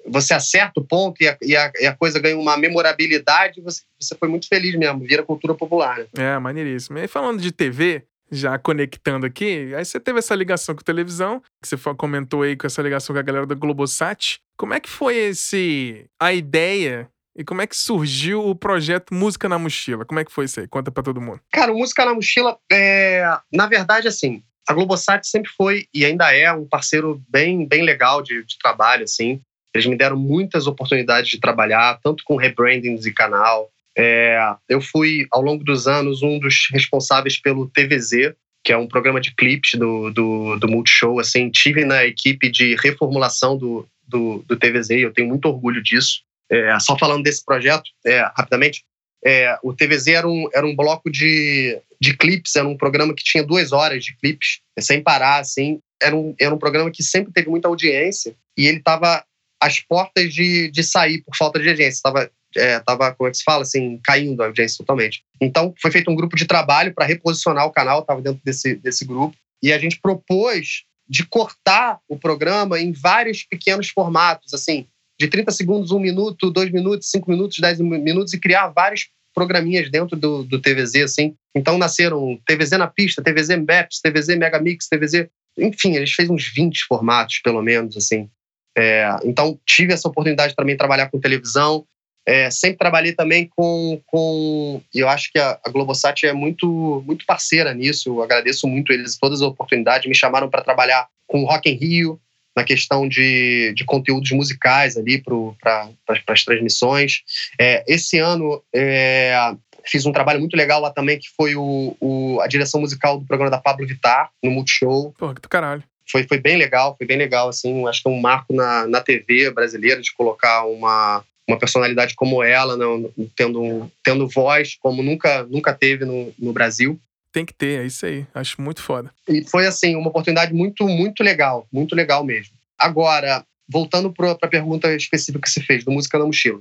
Speaker 2: Você acerta o ponto e a, e a, e a coisa ganha uma memorabilidade, você, você foi muito feliz mesmo, vira cultura popular. Né?
Speaker 1: É, maneiríssimo. E falando de TV, já conectando aqui, aí você teve essa ligação com a televisão, que você comentou aí com essa ligação com a galera da Globosat. Como é que foi esse a ideia e como é que surgiu o projeto Música na Mochila? Como é que foi isso aí? Conta para todo mundo.
Speaker 2: Cara, o Música na Mochila, é... na verdade, assim, a Globosat sempre foi e ainda é um parceiro bem, bem legal de, de trabalho, assim. Eles me deram muitas oportunidades de trabalhar, tanto com rebranding de canal. É... eu fui, ao longo dos anos, um dos responsáveis pelo TVZ, que é um programa de clipes do, do, do Multishow. Assim, tive na equipe de reformulação do, do, do TVZ e eu tenho muito orgulho disso. É, só falando desse projeto, é, rapidamente, é, o TVZ era um, era um bloco de, de clipes, era um programa que tinha duas horas de clipes, sem parar, assim. Era um, era um programa que sempre teve muita audiência e ele estava às portas de, de sair por falta de audiência. Estava, é, tava, como é que se fala, assim, caindo a audiência totalmente. Então, foi feito um grupo de trabalho para reposicionar o canal, estava dentro desse, desse grupo, e a gente propôs de cortar o programa em vários pequenos formatos, assim, de 30 segundos, 1 minuto, 2 minutos, 5 minutos, 10 minutos e criar vários programinhas dentro do, do TVZ, assim. Então nasceram TVZ na pista, TVZ Maps, TVZ Megamix, TVZ enfim, a gente fez uns 20 formatos, pelo menos, assim. É, então, tive essa oportunidade também de trabalhar com televisão. É, sempre trabalhei também com, com. Eu acho que a, a Globosat é muito, muito parceira nisso. Eu agradeço muito eles todas as oportunidades. Me chamaram para trabalhar com o Rock in Rio, na questão de, de conteúdos musicais ali para pra, as transmissões. É, esse ano é, fiz um trabalho muito legal lá também, que foi o, o, a direção musical do programa da Pablo Vittar, no Multishow.
Speaker 1: Pô, que do caralho.
Speaker 2: Foi, foi bem legal, foi bem legal, assim, acho que é um marco na, na TV brasileira de colocar uma, uma personalidade como ela, não, tendo, tendo voz como nunca, nunca teve no, no Brasil.
Speaker 1: Tem que ter, é isso aí. Acho muito foda.
Speaker 2: E foi, assim, uma oportunidade muito, muito legal. Muito legal mesmo. Agora, voltando para a pergunta específica que você fez, do Música na Mochila.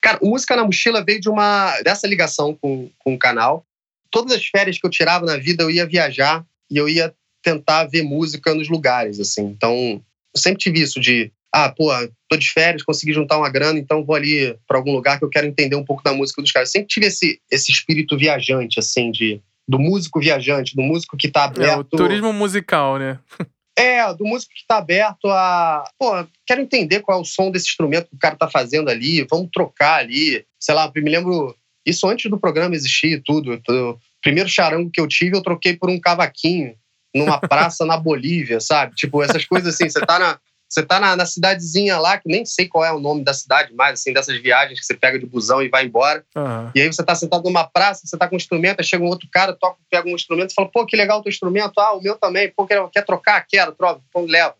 Speaker 2: Cara, o Música na Mochila veio de uma dessa ligação com, com o canal. Todas as férias que eu tirava na vida, eu ia viajar e eu ia tentar ver música nos lugares, assim. Então, eu sempre tive isso de, ah, pô, tô de férias, consegui juntar uma grana, então vou ali para algum lugar que eu quero entender um pouco da música dos caras. Eu sempre tive esse, esse espírito viajante, assim, de do músico viajante, do músico que tá aberto. É, o
Speaker 1: turismo musical, né? [laughs]
Speaker 2: É, do músico que está aberto a. Pô, quero entender qual é o som desse instrumento que o cara está fazendo ali, vamos trocar ali. Sei lá, me lembro. Isso antes do programa existir e tudo. O primeiro charango que eu tive, eu troquei por um cavaquinho numa praça na Bolívia, sabe? Tipo, essas coisas assim. Você tá na, você tá na, na, cidadezinha lá, que nem sei qual é o nome da cidade mais, assim, dessas viagens que você pega de busão e vai embora. Uhum. E aí você tá sentado numa praça, você tá com um instrumento, aí chega um outro cara, toca, pega um instrumento e fala, pô, que legal o teu instrumento. Ah, o meu também. Pô, quer, quer trocar? Quero, troca. Pô, leva.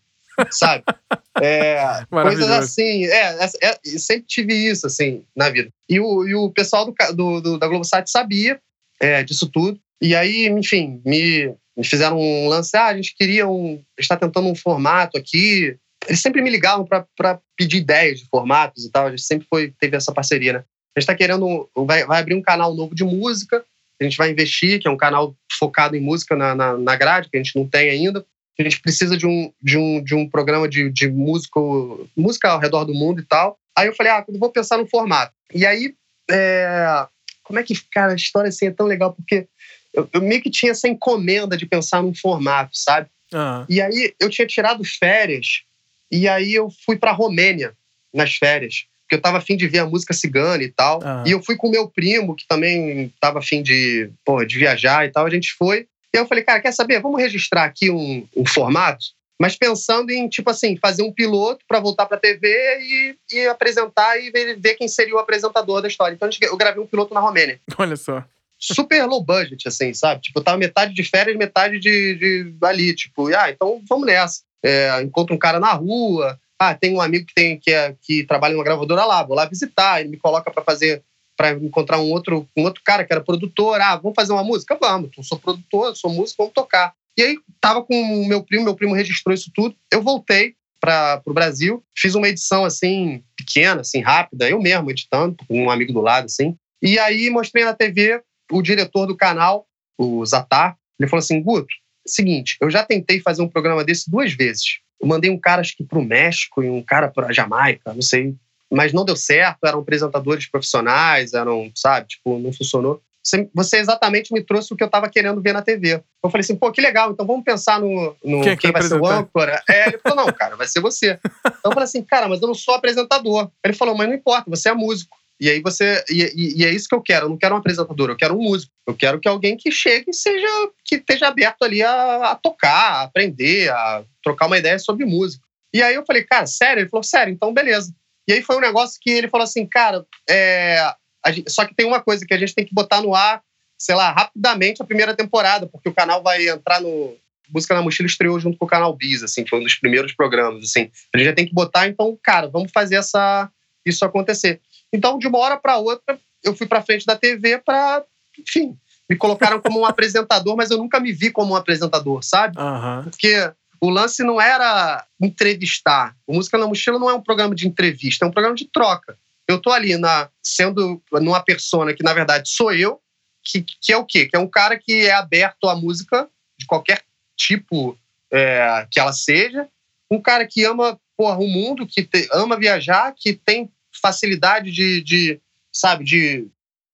Speaker 2: Sabe? [laughs] É, coisas assim. É, é, é, sempre tive isso, assim, na vida. E o, e o pessoal do, do, do da Globosat sabia é, disso tudo. E aí, enfim, me, me fizeram um lance. Ah, a gente queria um. está tentando um formato aqui eles sempre me ligavam para pedir ideias de formatos e tal. A gente sempre foi, teve essa parceria, né? A gente está querendo. Vai, vai, abrir um canal novo de música. A gente vai investir, que é um canal focado em música na, na, na grade, que a gente não tem ainda. A gente precisa de um, de um, de um programa de, de músico, música ao redor do mundo e tal. Aí eu falei, ah, vou pensar no formato. E aí, é... como é que, cara, a história assim é tão legal, porque eu, eu meio que tinha essa encomenda de pensar num formato, sabe? Uhum. E aí eu tinha tirado férias e aí eu fui para Romênia nas férias, porque eu tava afim de ver a música cigana e tal. Ah. E eu fui com meu primo, que também tava afim de, porra, de viajar e tal. A gente foi. E eu falei, cara, quer saber? Vamos registrar aqui um, um formato, mas pensando em, tipo assim, fazer um piloto para voltar pra TV e, e apresentar e ver, ver, quem seria o apresentador da história. Então eu gravei um piloto na Romênia. [laughs]
Speaker 1: Olha só.
Speaker 2: Super low budget, assim, sabe? Tipo, tava metade de férias, metade de, de ali. Tipo, ah, então vamos nessa é, encontro um cara na rua, ah, tem um amigo que, tem, que, é, que trabalha numa gravadora lá, vou lá visitar, ele me coloca para fazer, para encontrar um outro, um outro cara que era produtor, ah, vamos fazer uma música? Vamos, eu sou produtor, sou músico, vamos tocar. E aí tava com o meu primo, meu primo registrou isso tudo, eu voltei para o Brasil, fiz uma edição assim, pequena, assim, rápida, eu mesmo editando, com um amigo do lado, assim, e aí mostrei na TV o diretor do canal, o Zatar, ele falou assim, Guto, seguinte, eu já tentei fazer um programa desse duas vezes. Eu mandei um cara, acho que para o México e um cara para Jamaica, não sei. Mas não deu certo, eram apresentadores profissionais, eram, sabe, tipo, não funcionou. Você, você exatamente me trouxe o que eu estava querendo ver na TV. Eu falei assim, pô, que legal, então vamos pensar no, no quem, quem vai ser o âncora. É, ele falou, não, cara, vai ser você. Então [laughs] eu falei assim, cara, mas eu não sou apresentador. Ele falou, mas não importa, você é músico. E aí você. E, e, é isso que eu quero. Eu não quero um apresentador, eu quero um músico. Eu quero que alguém que chegue seja. que esteja aberto ali a, a, tocar, a aprender, a trocar uma ideia sobre música. E aí eu falei, cara, sério? Ele falou, sério, então beleza. E aí foi um negócio que ele falou assim, cara, é, gente, só que tem uma coisa que a gente tem que botar no ar, sei lá, rapidamente a primeira temporada, porque o canal vai entrar no. Música na Mochila estreou junto com o canal Bis, assim, foi um dos primeiros programas, assim. A gente já tem que botar, então, cara, vamos fazer essa, isso acontecer. Então, de uma hora para outra, eu fui para frente da TV para, enfim, me colocaram como um [laughs] apresentador, mas eu nunca me vi como um apresentador, sabe? Uhum. Porque o lance não era entrevistar. O Música na Mochila não é um programa de entrevista, é um programa de troca. Eu tô ali na, sendo numa persona que, na verdade, sou eu, que, que é o quê? Que é um cara que é aberto à música de qualquer tipo é, que ela seja. Um cara que ama porra, o mundo, que te, ama viajar, que tem facilidade de, de sabe, de,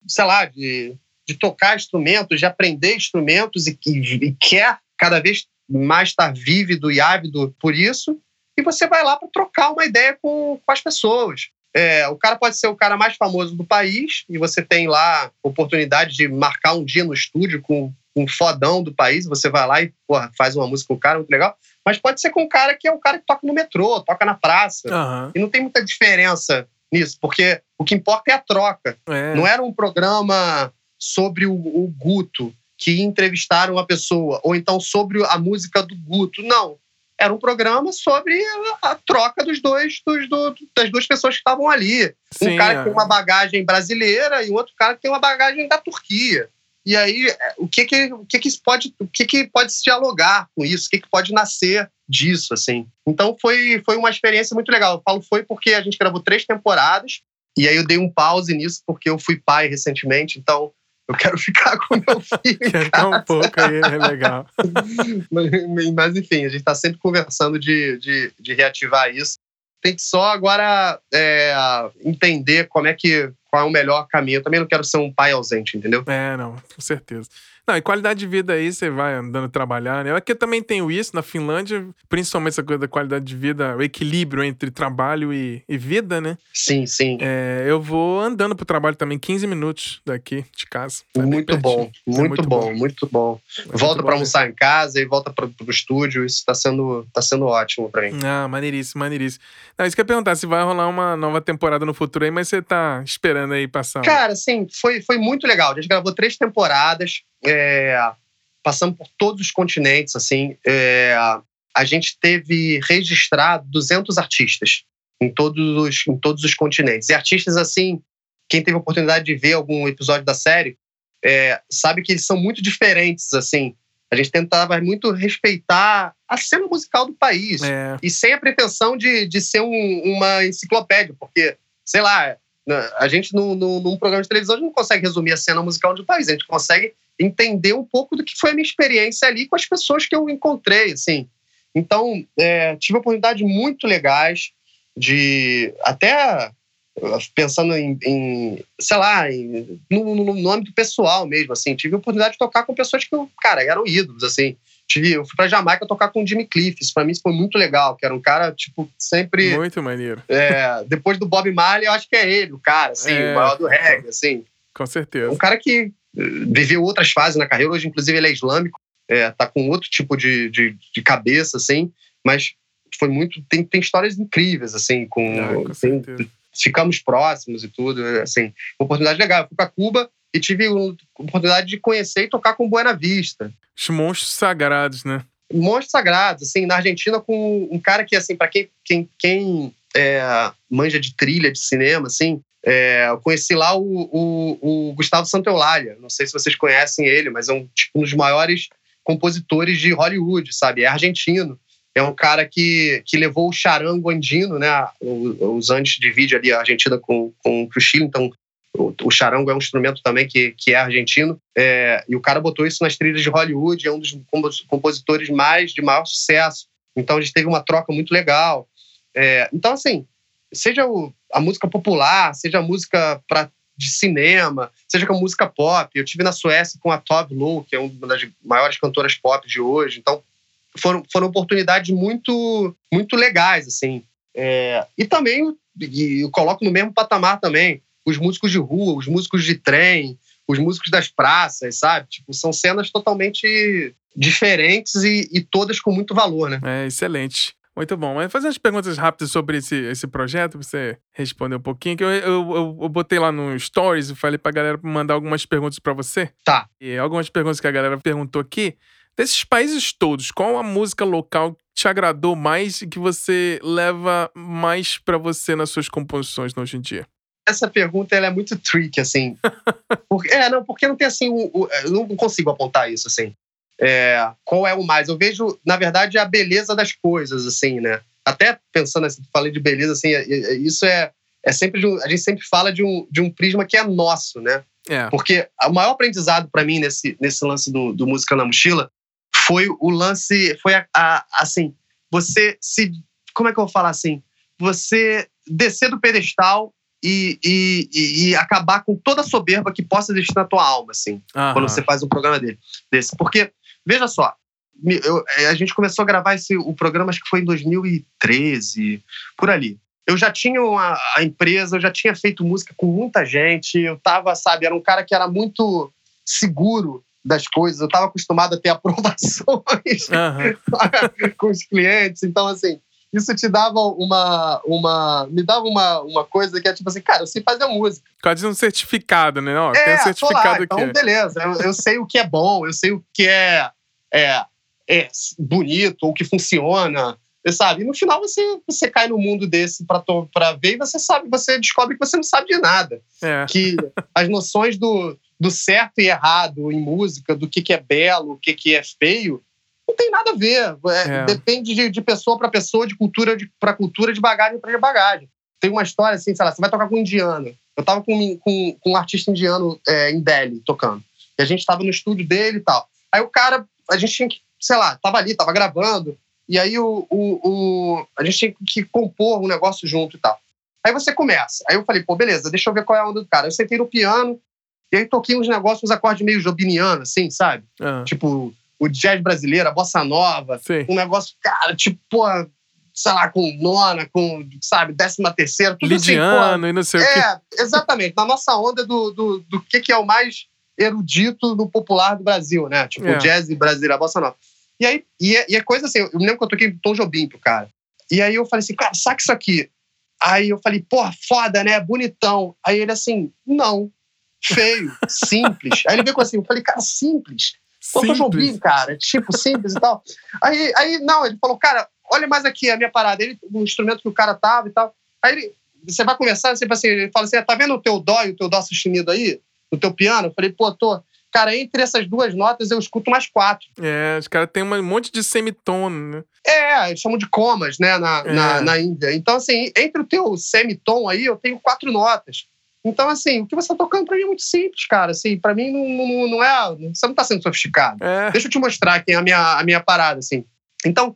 Speaker 2: sei lá, de, de tocar instrumentos, de aprender instrumentos e, e, e quer cada vez mais estar vívido e ávido por isso, e você vai lá para trocar uma ideia com, com as pessoas. É, o cara pode ser o cara mais famoso do país e você tem lá oportunidade de marcar um dia no estúdio com um fodão do país, você vai lá e porra, faz uma música com o cara, muito legal. Mas pode ser com um cara que é um cara que toca no metrô, toca na praça. Uhum. E não tem muita diferença nisso, porque o que importa é a troca. É. Não era um programa sobre o, o Guto que entrevistaram uma pessoa, ou então sobre a música do Guto. Não era um programa sobre a troca dos dois, dos, do, das duas pessoas que estavam ali. Sim, um cara é. que tem uma bagagem brasileira e um outro cara que tem uma bagagem da Turquia. E aí, é, o que que, o que, que pode, o que que pode se dialogar com isso? O que que pode nascer disso, assim? Então foi, foi uma experiência muito legal. Eu falo foi porque a gente gravou três temporadas e aí eu dei um pause nisso porque eu fui pai recentemente. Então eu quero [laughs] ficar com meu filho. Quer
Speaker 1: ficar um pouco aí, é legal.
Speaker 2: mas, [laughs] mas, enfim, a gente está sempre conversando de, de, de, reativar isso. Tem que só agora é, entender como é que qual é o melhor caminho. Eu também não quero ser um pai ausente, entendeu?
Speaker 1: É, não, com certeza. Não, e qualidade de vida aí, você vai andando trabalhar, né? Aqui eu também tenho isso, na Finlândia, principalmente essa coisa da qualidade de vida, o equilíbrio entre trabalho e, e vida, né?
Speaker 2: Sim, sim.
Speaker 1: É, eu vou andando pro trabalho também, 15 minutos daqui de casa.
Speaker 2: É muito, bom, muito, é muito bom, bom, muito bom. É volta para almoçar em casa e volta pro, pro estúdio, isso tá sendo, tá sendo ótimo para mim.
Speaker 1: Ah, maneiríssimo, maneiríssimo. Não, isso que eu ia perguntar, se vai rolar uma nova temporada no futuro aí, mas você tá esperando aí passar.
Speaker 2: Cara, sim, foi, foi muito legal. A gente gravou três temporadas é, passando por todos os continentes, assim, é, a gente teve registrado 200 artistas em todos os, em todos os continentes. E artistas, assim, quem teve a oportunidade de ver algum episódio da série, é, sabe que eles são muito diferentes, assim. A gente tentava muito respeitar a cena musical do país. É. E sem a pretensão de, de ser um, uma enciclopédia, porque, sei lá, a gente, no, no, num programa de televisão, a gente não consegue resumir a cena musical do país. A gente consegue entender um pouco do que foi a minha experiência ali com as pessoas que eu encontrei, assim. Então, é, tive oportunidades muito legais de até pensando em, em sei lá, em, no, no, no, âmbito pessoal mesmo, assim, tive a oportunidade de tocar com pessoas que, cara, eram ídolos, assim. Tive, eu fui pra Jamaica tocar com o Jimmy Cliff, isso pra mim foi muito legal, que era um cara, tipo, sempre...
Speaker 1: Muito maneiro.
Speaker 2: É, depois do Bob Marley, eu acho que é ele, o cara, assim, é, o maior do reggae, assim.
Speaker 1: Com certeza.
Speaker 2: Um cara que viveu outras fases na carreira. Hoje, inclusive, ele é islâmico, é, tá com outro tipo de, de, de cabeça, assim, mas foi muito. Tem, tem histórias incríveis, assim, com. Ah, com tem, ficamos próximos e tudo, assim, uma oportunidade legal. Eu fui para Cuba e tive a oportunidade de conhecer e tocar com Buena Vista.
Speaker 1: Os monstros sagrados, né?
Speaker 2: Monstros sagrados, assim, na Argentina com um cara que, assim, para quem, quem, quem é, manja de trilha, de cinema, assim, é, eu conheci lá o, o, o Gustavo Santaolalla. Não sei se vocês conhecem ele, mas é um, tipo, um dos maiores compositores de Hollywood, sabe? É argentino. É um cara que, que levou o charango andino, né? Os antes divide ali a Argentina com, com, o Chile, então o, o charango é um instrumento também que, que é argentino. É, e o cara botou isso nas trilhas de Hollywood, é um dos compositores mais de maior sucesso. Então a gente teve uma troca muito legal. É, então, assim, seja o, a música popular, seja a música pra, de cinema, seja com a música pop. Eu tive na Suécia com a Tove Lo, que é uma das maiores cantoras pop de hoje. Então, foram, foram oportunidades muito, muito legais, assim. É, e também, e eu coloco no mesmo patamar também, os músicos de rua, os músicos de trem, os músicos das praças, sabe? Tipo, são cenas totalmente diferentes e, e todas com muito valor, né?
Speaker 1: É, excelente. Muito bom. Mas fazer umas perguntas rápidas sobre esse, esse projeto, pra você responder um pouquinho. Que eu, eu, eu, eu botei lá no Stories e falei pra galera mandar algumas perguntas para você.
Speaker 2: Tá.
Speaker 1: E algumas perguntas que a galera perguntou aqui. Desses países todos, qual a música local te agradou mais e que você leva mais para você nas suas composições hoje em dia?
Speaker 2: Essa pergunta ela é muito tricky, assim. [laughs] é, não, porque não tem assim. O, o, eu não consigo apontar isso, assim. É, qual é o mais? Eu vejo, na verdade, a beleza das coisas, assim, né? Até pensando assim, falei de beleza, assim, é, é, isso é, é sempre de um, a gente sempre fala de um, de um prisma que é nosso, né? É. Porque o maior aprendizado para mim nesse, nesse lance do, do música na mochila foi o lance, foi a, a, assim, você se, como é que eu vou falar assim? Você descer do pedestal e, e, e, acabar com toda a soberba que possa existir na tua alma, assim, Aham. quando você faz um programa dele, desse. Porque Veja só, eu, é, a gente começou a gravar esse, o programa, acho que foi em 2013, por ali. Eu já tinha uma, a empresa, eu já tinha feito música com muita gente, eu tava, sabe, era um cara que era muito seguro das coisas, eu estava acostumado a ter [laughs] aprovações uhum. [laughs] com os clientes, então, assim, isso te dava uma. uma me dava uma, uma coisa que é tipo assim, cara, eu sei fazer música.
Speaker 1: Quase um certificado, né? Ó, é, tem um certificado lá,
Speaker 2: então, beleza, eu, eu, sei o que é bom, eu sei o que é, é, é bonito, ou que funciona. Sabe? E no final você, você cai no mundo desse para ver e você sabe, você descobre que você não sabe de nada. É. Que as noções do, do certo e errado em música, do que, que é belo, o que, que é feio, não tem nada a ver. É, é. Depende de, de pessoa para pessoa, de cultura para cultura, de bagagem para bagagem. Tem uma história assim, sei lá, você vai tocar com um indiano. Eu tava com, com, com um artista indiano é, em Delhi tocando. E a gente tava no estúdio dele e tal. Aí o cara, a gente tinha que, sei lá, tava ali, tava gravando. E aí o, o, o, a gente tinha que compor um negócio junto e tal. Aí você começa. Aí eu falei, pô, beleza, deixa eu ver qual é a onda do cara. Eu sentei no piano e aí toquei uns negócios, uns acordes meio jobinianos, assim, sabe? Uhum. Tipo, o jazz brasileiro, a bossa nova, Sim. um negócio, cara, tipo, pô, sei lá, com nona, com, sabe, décima terceira, tudo
Speaker 1: assim, Lidiano assim, e não sei
Speaker 2: é,
Speaker 1: o quê.
Speaker 2: É, exatamente. Na nossa onda do, do, do que, que é o mais erudito no popular do Brasil, né? Tipo, é. o jazz brasileiro, a bossa nova. E aí, e é, e é, coisa assim, eu me lembro que eu toquei Tom Jobim pro cara. E aí eu falei assim, cara, saca isso aqui. Aí eu falei, porra, foda, né? Bonitão. Aí ele assim, não, feio, [laughs] simples. Aí ele veio com assim, eu falei, cara, simples. Simples. Tom Jobim, cara, tipo, simples e tal. Aí, aí, não, ele falou, cara, olha mais aqui a minha parada. Ele, o instrumento que o cara tava e tal. Aí ele, você vai conversar, sempre assim, ele fala assim, tá vendo o teu dó e o teu dó sustenido aí? No teu piano? Eu falei, pô, tô. Cara, entre essas duas notas eu escuto mais quatro.
Speaker 1: É, os caras têm um monte de semitono, né?
Speaker 2: É, eles chamam de comas, né, na, é. na, na Índia. Então, assim, entre o teu semitom aí, eu tenho quatro notas. Então, assim, o que você está tocando para mim é muito simples, cara. Assim, para mim não, não, não, é. Você não está sendo sofisticado. É. Deixa eu te mostrar aqui a minha, a minha parada, assim. Então,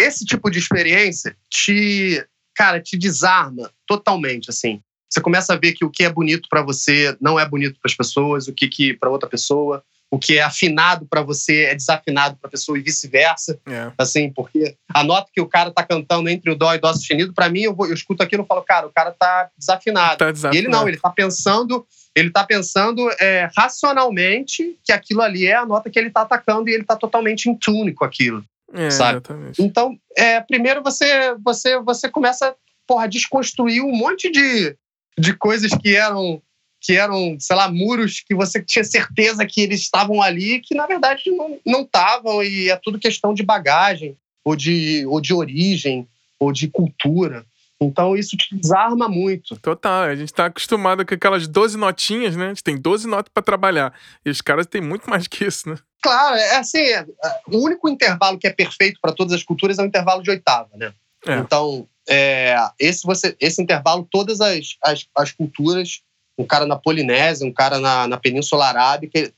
Speaker 2: esse tipo de experiência te, cara, te desarma totalmente, assim. Você começa a ver que o que é bonito para você não é bonito para as pessoas, o que, que para outra pessoa o que é afinado para você é desafinado para a pessoa e vice-versa. É. Assim, porque a nota que o cara tá cantando entre o dó e dó sustenido, para mim, eu, vou, eu escuto aquilo e falo, cara, o cara tá desafinado. tá desafinado. E ele não, ele tá pensando, ele tá pensando é, racionalmente que aquilo ali é a nota que ele tá atacando e ele tá totalmente em tune com aquilo. É, sabe? Exatamente. Então, é, primeiro você, você, você começa porra, a desconstruir um monte de, de coisas que eram que eram, sei lá, muros que você tinha certeza que eles estavam ali, que na verdade não estavam, e é tudo questão de bagagem, ou de, ou de origem, ou de cultura. Então isso te desarma muito.
Speaker 1: Total, a gente está acostumado com aquelas 12 notinhas, né? A gente tem 12 notas para trabalhar. E os caras têm muito mais que isso, né?
Speaker 2: Claro, é assim, é, é, o único intervalo que é perfeito para todas as culturas é o intervalo de oitava, né? É. Então, é, esse, você, esse intervalo, todas as, as, as culturas um cara na Polinésia, um cara na, na Península Arábica,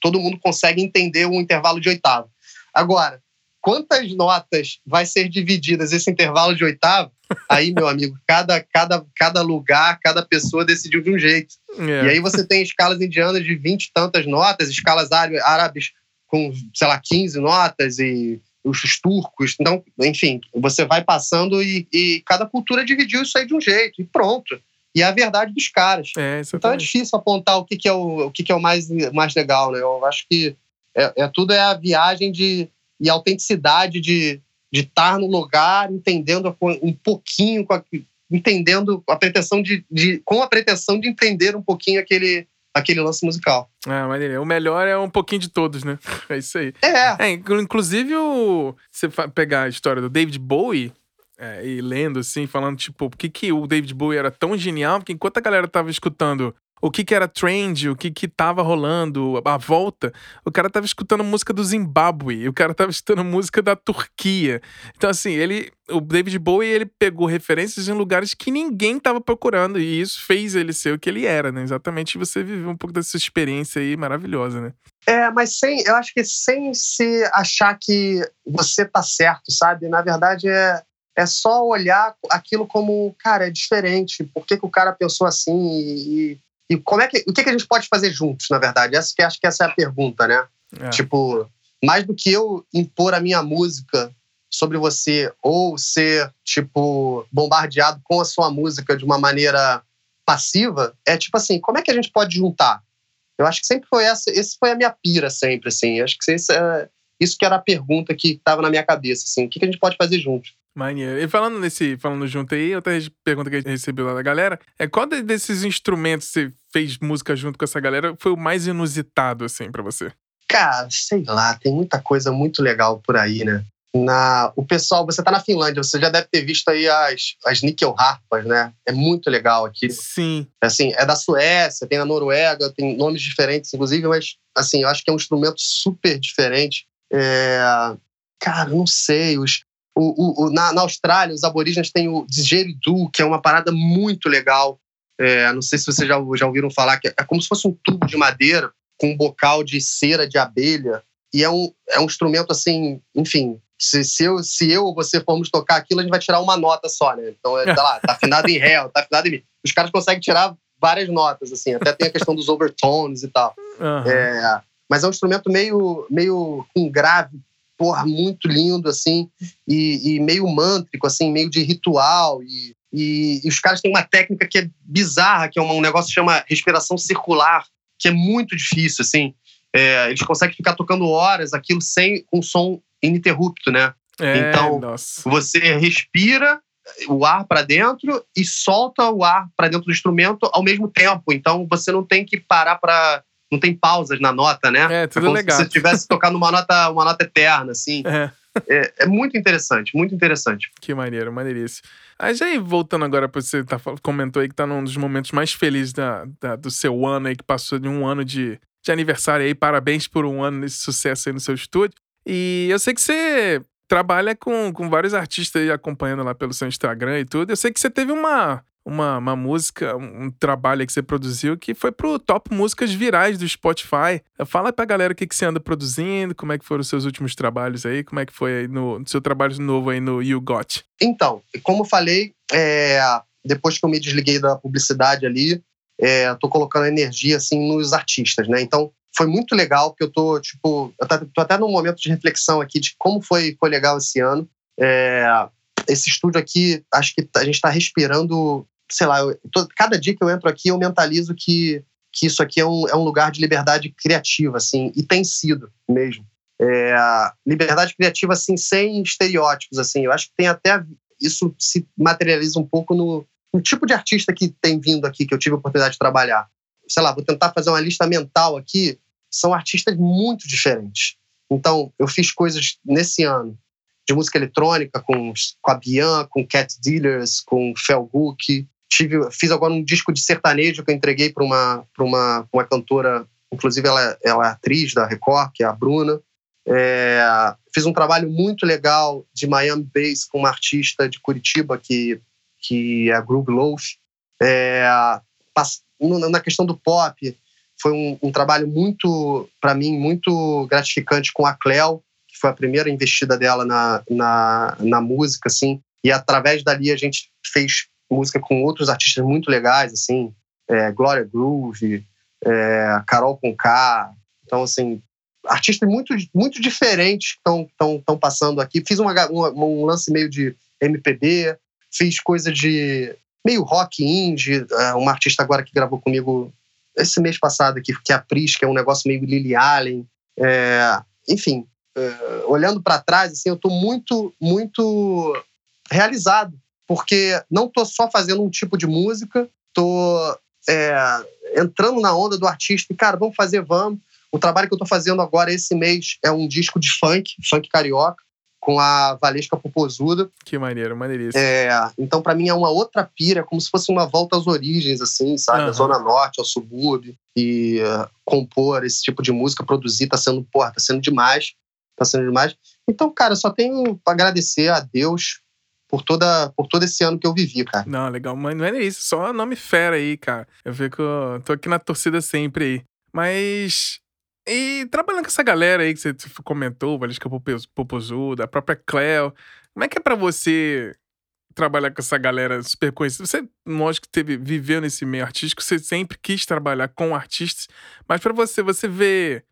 Speaker 2: todo mundo consegue entender o intervalo de oitavo. Agora, quantas notas vai ser divididas esse intervalo de oitavo? Aí, meu amigo, cada, cada, cada lugar, cada pessoa decidiu de um jeito. É. E aí você tem escalas indianas de 20 e tantas notas, escalas árabes com, sei lá, 15 notas e os turcos. Então, enfim, você vai passando e, e cada cultura dividiu isso aí de um jeito e pronto e é a verdade dos caras. É, então é difícil apontar o que, que é o, o que, que é o mais, mais legal, né? Eu acho que é, é tudo é a viagem de e a autenticidade de de estar no lugar, entendendo um pouquinho, entendendo a pretensão de, de, com a pretensão de entender um pouquinho aquele aquele lance musical.
Speaker 1: Ah, maneiro. O melhor é um pouquinho de todos, né? [laughs] É isso aí.
Speaker 2: É.
Speaker 1: é inclusive, o, você pegar a história do David Bowie, é, e lendo, assim, falando, tipo, por que, que o David Bowie era tão genial, porque enquanto a galera tava escutando o que, que era trend, o que, que tava rolando, a volta, o cara tava escutando música do Zimbábue, o cara tava escutando música da Turquia. Então, assim, ele. O David Bowie, ele pegou referências em lugares que ninguém tava procurando, e isso fez ele ser o que ele era, né? Exatamente você viveu um pouco dessa experiência aí maravilhosa, né?
Speaker 2: É, mas sem, eu acho que sem se achar que você tá certo, sabe? Na verdade, é, é só olhar aquilo como, cara, é diferente. Por que, que o cara pensou assim? E, e como é que, o que, que a gente pode fazer juntos, na verdade? Essa que acho que essa é a pergunta, né? É. Tipo, mais do que eu impor a minha música sobre você ou ser, tipo, bombardeado com a sua música de uma maneira passiva, é tipo assim, como é que a gente pode juntar? Eu acho que sempre foi essa, esse foi a minha pira sempre, assim. Acho que esse, é, isso que era a pergunta que estava na minha cabeça, assim. O que, que a gente pode fazer juntos?
Speaker 1: Maneiro. E falando nesse, falando junto aí, outra pergunta que a gente recebeu lá da galera é qual desses instrumentos você fez música junto com essa galera foi o mais inusitado, assim, para você?
Speaker 2: Cara, sei lá, tem muita coisa muito legal por aí, né? Na, o pessoal, você tá na Finlândia, você já deve ter visto aí as, as níquel harpas, né? É muito legal aqui.
Speaker 1: Sim.
Speaker 2: Assim, é da Suécia, tem na Noruega, tem nomes diferentes, inclusive, mas assim, eu acho que é um instrumento super diferente. É, cara, não sei, os, o, o, na, na, Austrália, os aborígenes têm o didgeridoo, que é uma parada muito legal. É, não sei se vocês já, já ouviram falar, que é, é como se fosse um tubo de madeira com um bocal de cera de abelha. E é um, é um instrumento assim, enfim, se, se, eu, se eu ou você formos tocar aquilo, a gente vai tirar uma nota só, né? Então, sei lá, tá [laughs] afinado em ré, tá afinado em mi. Os caras conseguem tirar várias notas, assim, até tem a questão dos overtones e tal. Uhum. É, mas é um instrumento meio, meio com grave, porra, muito lindo, assim, e, e meio mântrico, assim, meio de ritual. E, e, e, os caras têm uma técnica que é bizarra, que é um negócio que chama respiração circular, que é muito difícil, assim. É, eles conseguem ficar tocando horas aquilo sem um som ininterrupto, né?
Speaker 1: É,
Speaker 2: então,
Speaker 1: nossa.
Speaker 2: você respira o ar para dentro e solta o ar para dentro do instrumento ao mesmo tempo. Então, você não tem que parar para não tem pausas na nota, né?
Speaker 1: É, tudo é como legal.
Speaker 2: Se você estivesse tocando uma nota, uma nota eterna, assim. É. É, é. muito interessante, muito interessante.
Speaker 1: Que maneiro, maneiríssimo. Mas aí, voltando agora para você tá, comentou aí que tá num dos momentos mais felizes da, da, do seu ano aí, que passou de um ano de, de aniversário aí. Parabéns por um ano desse sucesso aí no seu estúdio. E eu sei que você trabalha com, com vários artistas aí acompanhando lá pelo seu Instagram e tudo. Eu sei que você teve uma, uma, uma música, um trabalho que você produziu que foi pro top músicas virais do Spotify. Fala pra galera o que, que você anda produzindo, como é que foram os seus últimos trabalhos aí, como é que foi aí no, seu trabalho novo aí no You Got.
Speaker 2: Então, como falei, é, depois que eu me desliguei da publicidade ali, é, tô colocando energia assim nos artistas, né? Então, foi muito legal, porque eu tô, tipo, eu tô até num momento de reflexão aqui de como foi, foi legal esse ano. É, esse estúdio aqui, acho que a gente está respirando, sei lá, eu, cada dia que eu entro aqui, eu mentalizo que, que isso aqui é um, é um lugar de liberdade criativa, assim, e tem sido mesmo. É, liberdade criativa, assim, sem estereótipos, assim. Eu acho que tem até. Isso se materializa um pouco no, no tipo de artista que tem vindo aqui, que eu tive a oportunidade de trabalhar. Sei lá, vou tentar fazer uma lista mental aqui são artistas muito diferentes. Então, eu fiz coisas nesse ano de música eletrônica com, com a Bian, com Cat Dealers, com Felguk. Tive, fiz agora um disco de sertanejo que eu entreguei para uma, uma, uma cantora, inclusive ela, ela é atriz da Record, que é a Bruna. É, fiz um trabalho muito legal de Miami Bass com uma artista de Curitiba que, que é a Groove Loaf. É, na questão do pop, foi um, um trabalho muito, para mim, muito gratificante com a Cleo, que foi a primeira investida dela na, na, na música, assim. E através dali a gente fez música com outros artistas muito legais, assim, é, Gloria Groove, é, Carol Conká. Então, assim, artistas muito, muito diferentes estão passando aqui. Fiz uma, uma, um lance meio de MPB, fiz coisa de meio rock indie. É, uma artista agora que gravou comigo esse mês passado aqui, que é a Pris, que é um negócio meio Lily Allen. É, enfim, é, olhando para trás, assim, eu estou muito, muito realizado, porque não estou só fazendo um tipo de música, estou é, entrando na onda do artista e, cara, vamos fazer, vamos. O trabalho que eu estou fazendo agora esse mês é um disco de funk, funk carioca com a Valesca Popozuda.
Speaker 1: Que maneiro, maneiríssimo.
Speaker 2: É, então, para mim, é uma outra pira, como se fosse uma volta às origens, assim, sabe? Uhum. A Zona Norte, ao subúrbio. E uh, compor esse tipo de música, produzir, tá sendo, porra, tá sendo demais. Tá sendo demais. Então, cara, só tenho pra agradecer a Deus por, toda, por todo esse ano que eu vivi, cara.
Speaker 1: Não, legal. Mas não é isso, só nome fera aí, cara. Eu fico. tô aqui na torcida sempre aí. Mas e trabalhando com essa galera aí que você comentou, Valesca Popozuda, a própria Cleo, como é que é para você trabalhar com essa galera super conhecida? Você, lógico teve, viveu nesse meio artístico, você sempre quis trabalhar com artistas, mas para você, você vê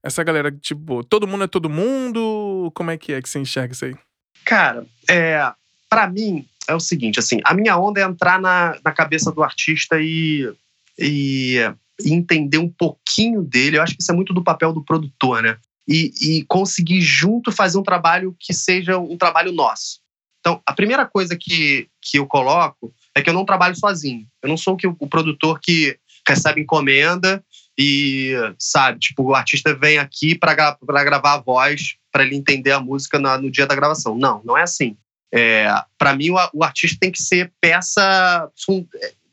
Speaker 1: Essa galera, tipo, todo mundo é todo mundo? Como é que é que você enxerga isso aí?
Speaker 2: Cara, é, para mim é o seguinte, assim, a minha onda é entrar na, na cabeça do artista e, e, e entender um pouquinho dele. Eu acho que isso é muito do papel do produtor, né? E, e, conseguir junto fazer um trabalho que seja um trabalho nosso. Então, a primeira coisa que, que eu coloco é que eu não trabalho sozinho. Eu não sou o, que, o produtor que recebe encomenda e, sabe, tipo, o artista vem aqui para gravar a voz, para ele entender a música no, no, dia da gravação. Não, não é assim. É, para mim, o, o, artista tem que ser peça um,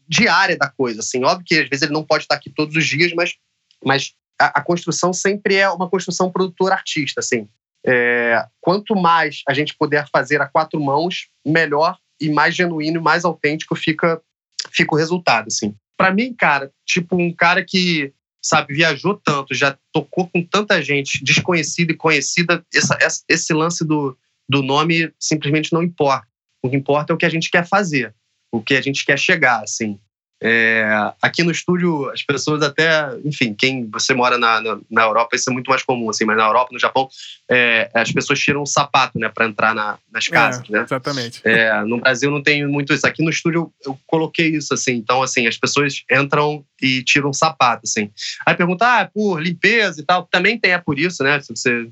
Speaker 2: diária da coisa. Assim. Óbvio que às vezes ele não pode estar aqui todos os dias, mas, mas a, a construção sempre é uma construção produtor-artista. Assim. É, quanto mais a gente puder fazer a quatro mãos, melhor e mais genuíno e mais autêntico fica, fica o resultado. Assim. Para mim, cara, tipo um cara que sabe viajou tanto, já tocou com tanta gente desconhecida e conhecida, essa, esse lance do, do nome simplesmente não importa. O que importa é o que a gente quer fazer, o que a gente quer chegar, assim. É, aqui no estúdio, as pessoas até, enfim, quem você mora na, na, na, Europa, isso é muito mais comum, assim, mas na Europa, no Japão, é, as pessoas tiram um sapato, né, para entrar na, nas casas,
Speaker 1: é,
Speaker 2: né?
Speaker 1: Exatamente.
Speaker 2: É, no Brasil não tem muito isso. Aqui no estúdio eu coloquei isso, assim, então, assim, as pessoas entram e tiram um sapato, assim. Aí pergunta, ah, é por limpeza e tal. Também tem, é por isso, né? Se você,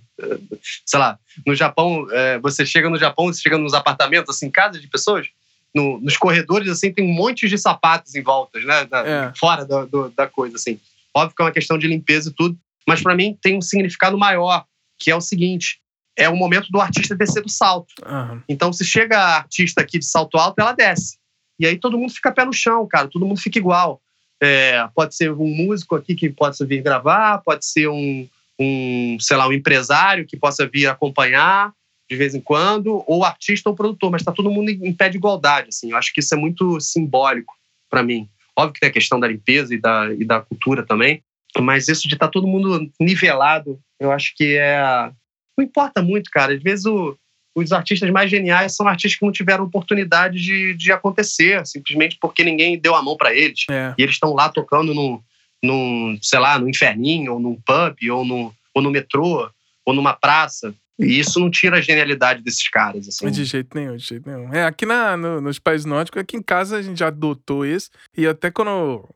Speaker 2: sei lá, no Japão, é, você chega no Japão, você chega nos apartamentos, assim, casas de pessoas, no, nos corredores, assim, tem um monte de sapatos em voltas, né? Da, é. Fora do, do, da coisa, assim. Óbvio que é uma questão de limpeza e tudo, mas para mim tem um significado maior, que é o seguinte: é o momento do artista descer do salto. Uhum. Então, se chega a artista aqui de salto alto, ela desce. E aí todo mundo fica pé no chão, cara, todo mundo fica igual. É, pode ser um músico aqui que possa vir gravar, pode ser um, um, sei lá, um empresário que possa vir acompanhar, de vez em quando, ou artista ou produtor, mas está todo mundo em pé de igualdade. Assim. Eu acho que isso é muito simbólico para mim. Óbvio que tem a questão da limpeza e da, e da cultura também, mas isso de estar tá todo mundo nivelado, eu acho que é. Não importa muito, cara. Às vezes o, os artistas mais geniais são artistas que não tiveram oportunidade de, de acontecer, simplesmente porque ninguém deu a mão para eles. É. E eles estão lá tocando num, num, sei lá, no inferninho, ou num pub, ou no, ou no metrô, ou numa praça. E isso não tira a genialidade desses caras. Assim.
Speaker 1: De jeito nenhum, de jeito nenhum. É, aqui na, no, nos países nórdicos, aqui em casa a gente já adotou isso. E até quando.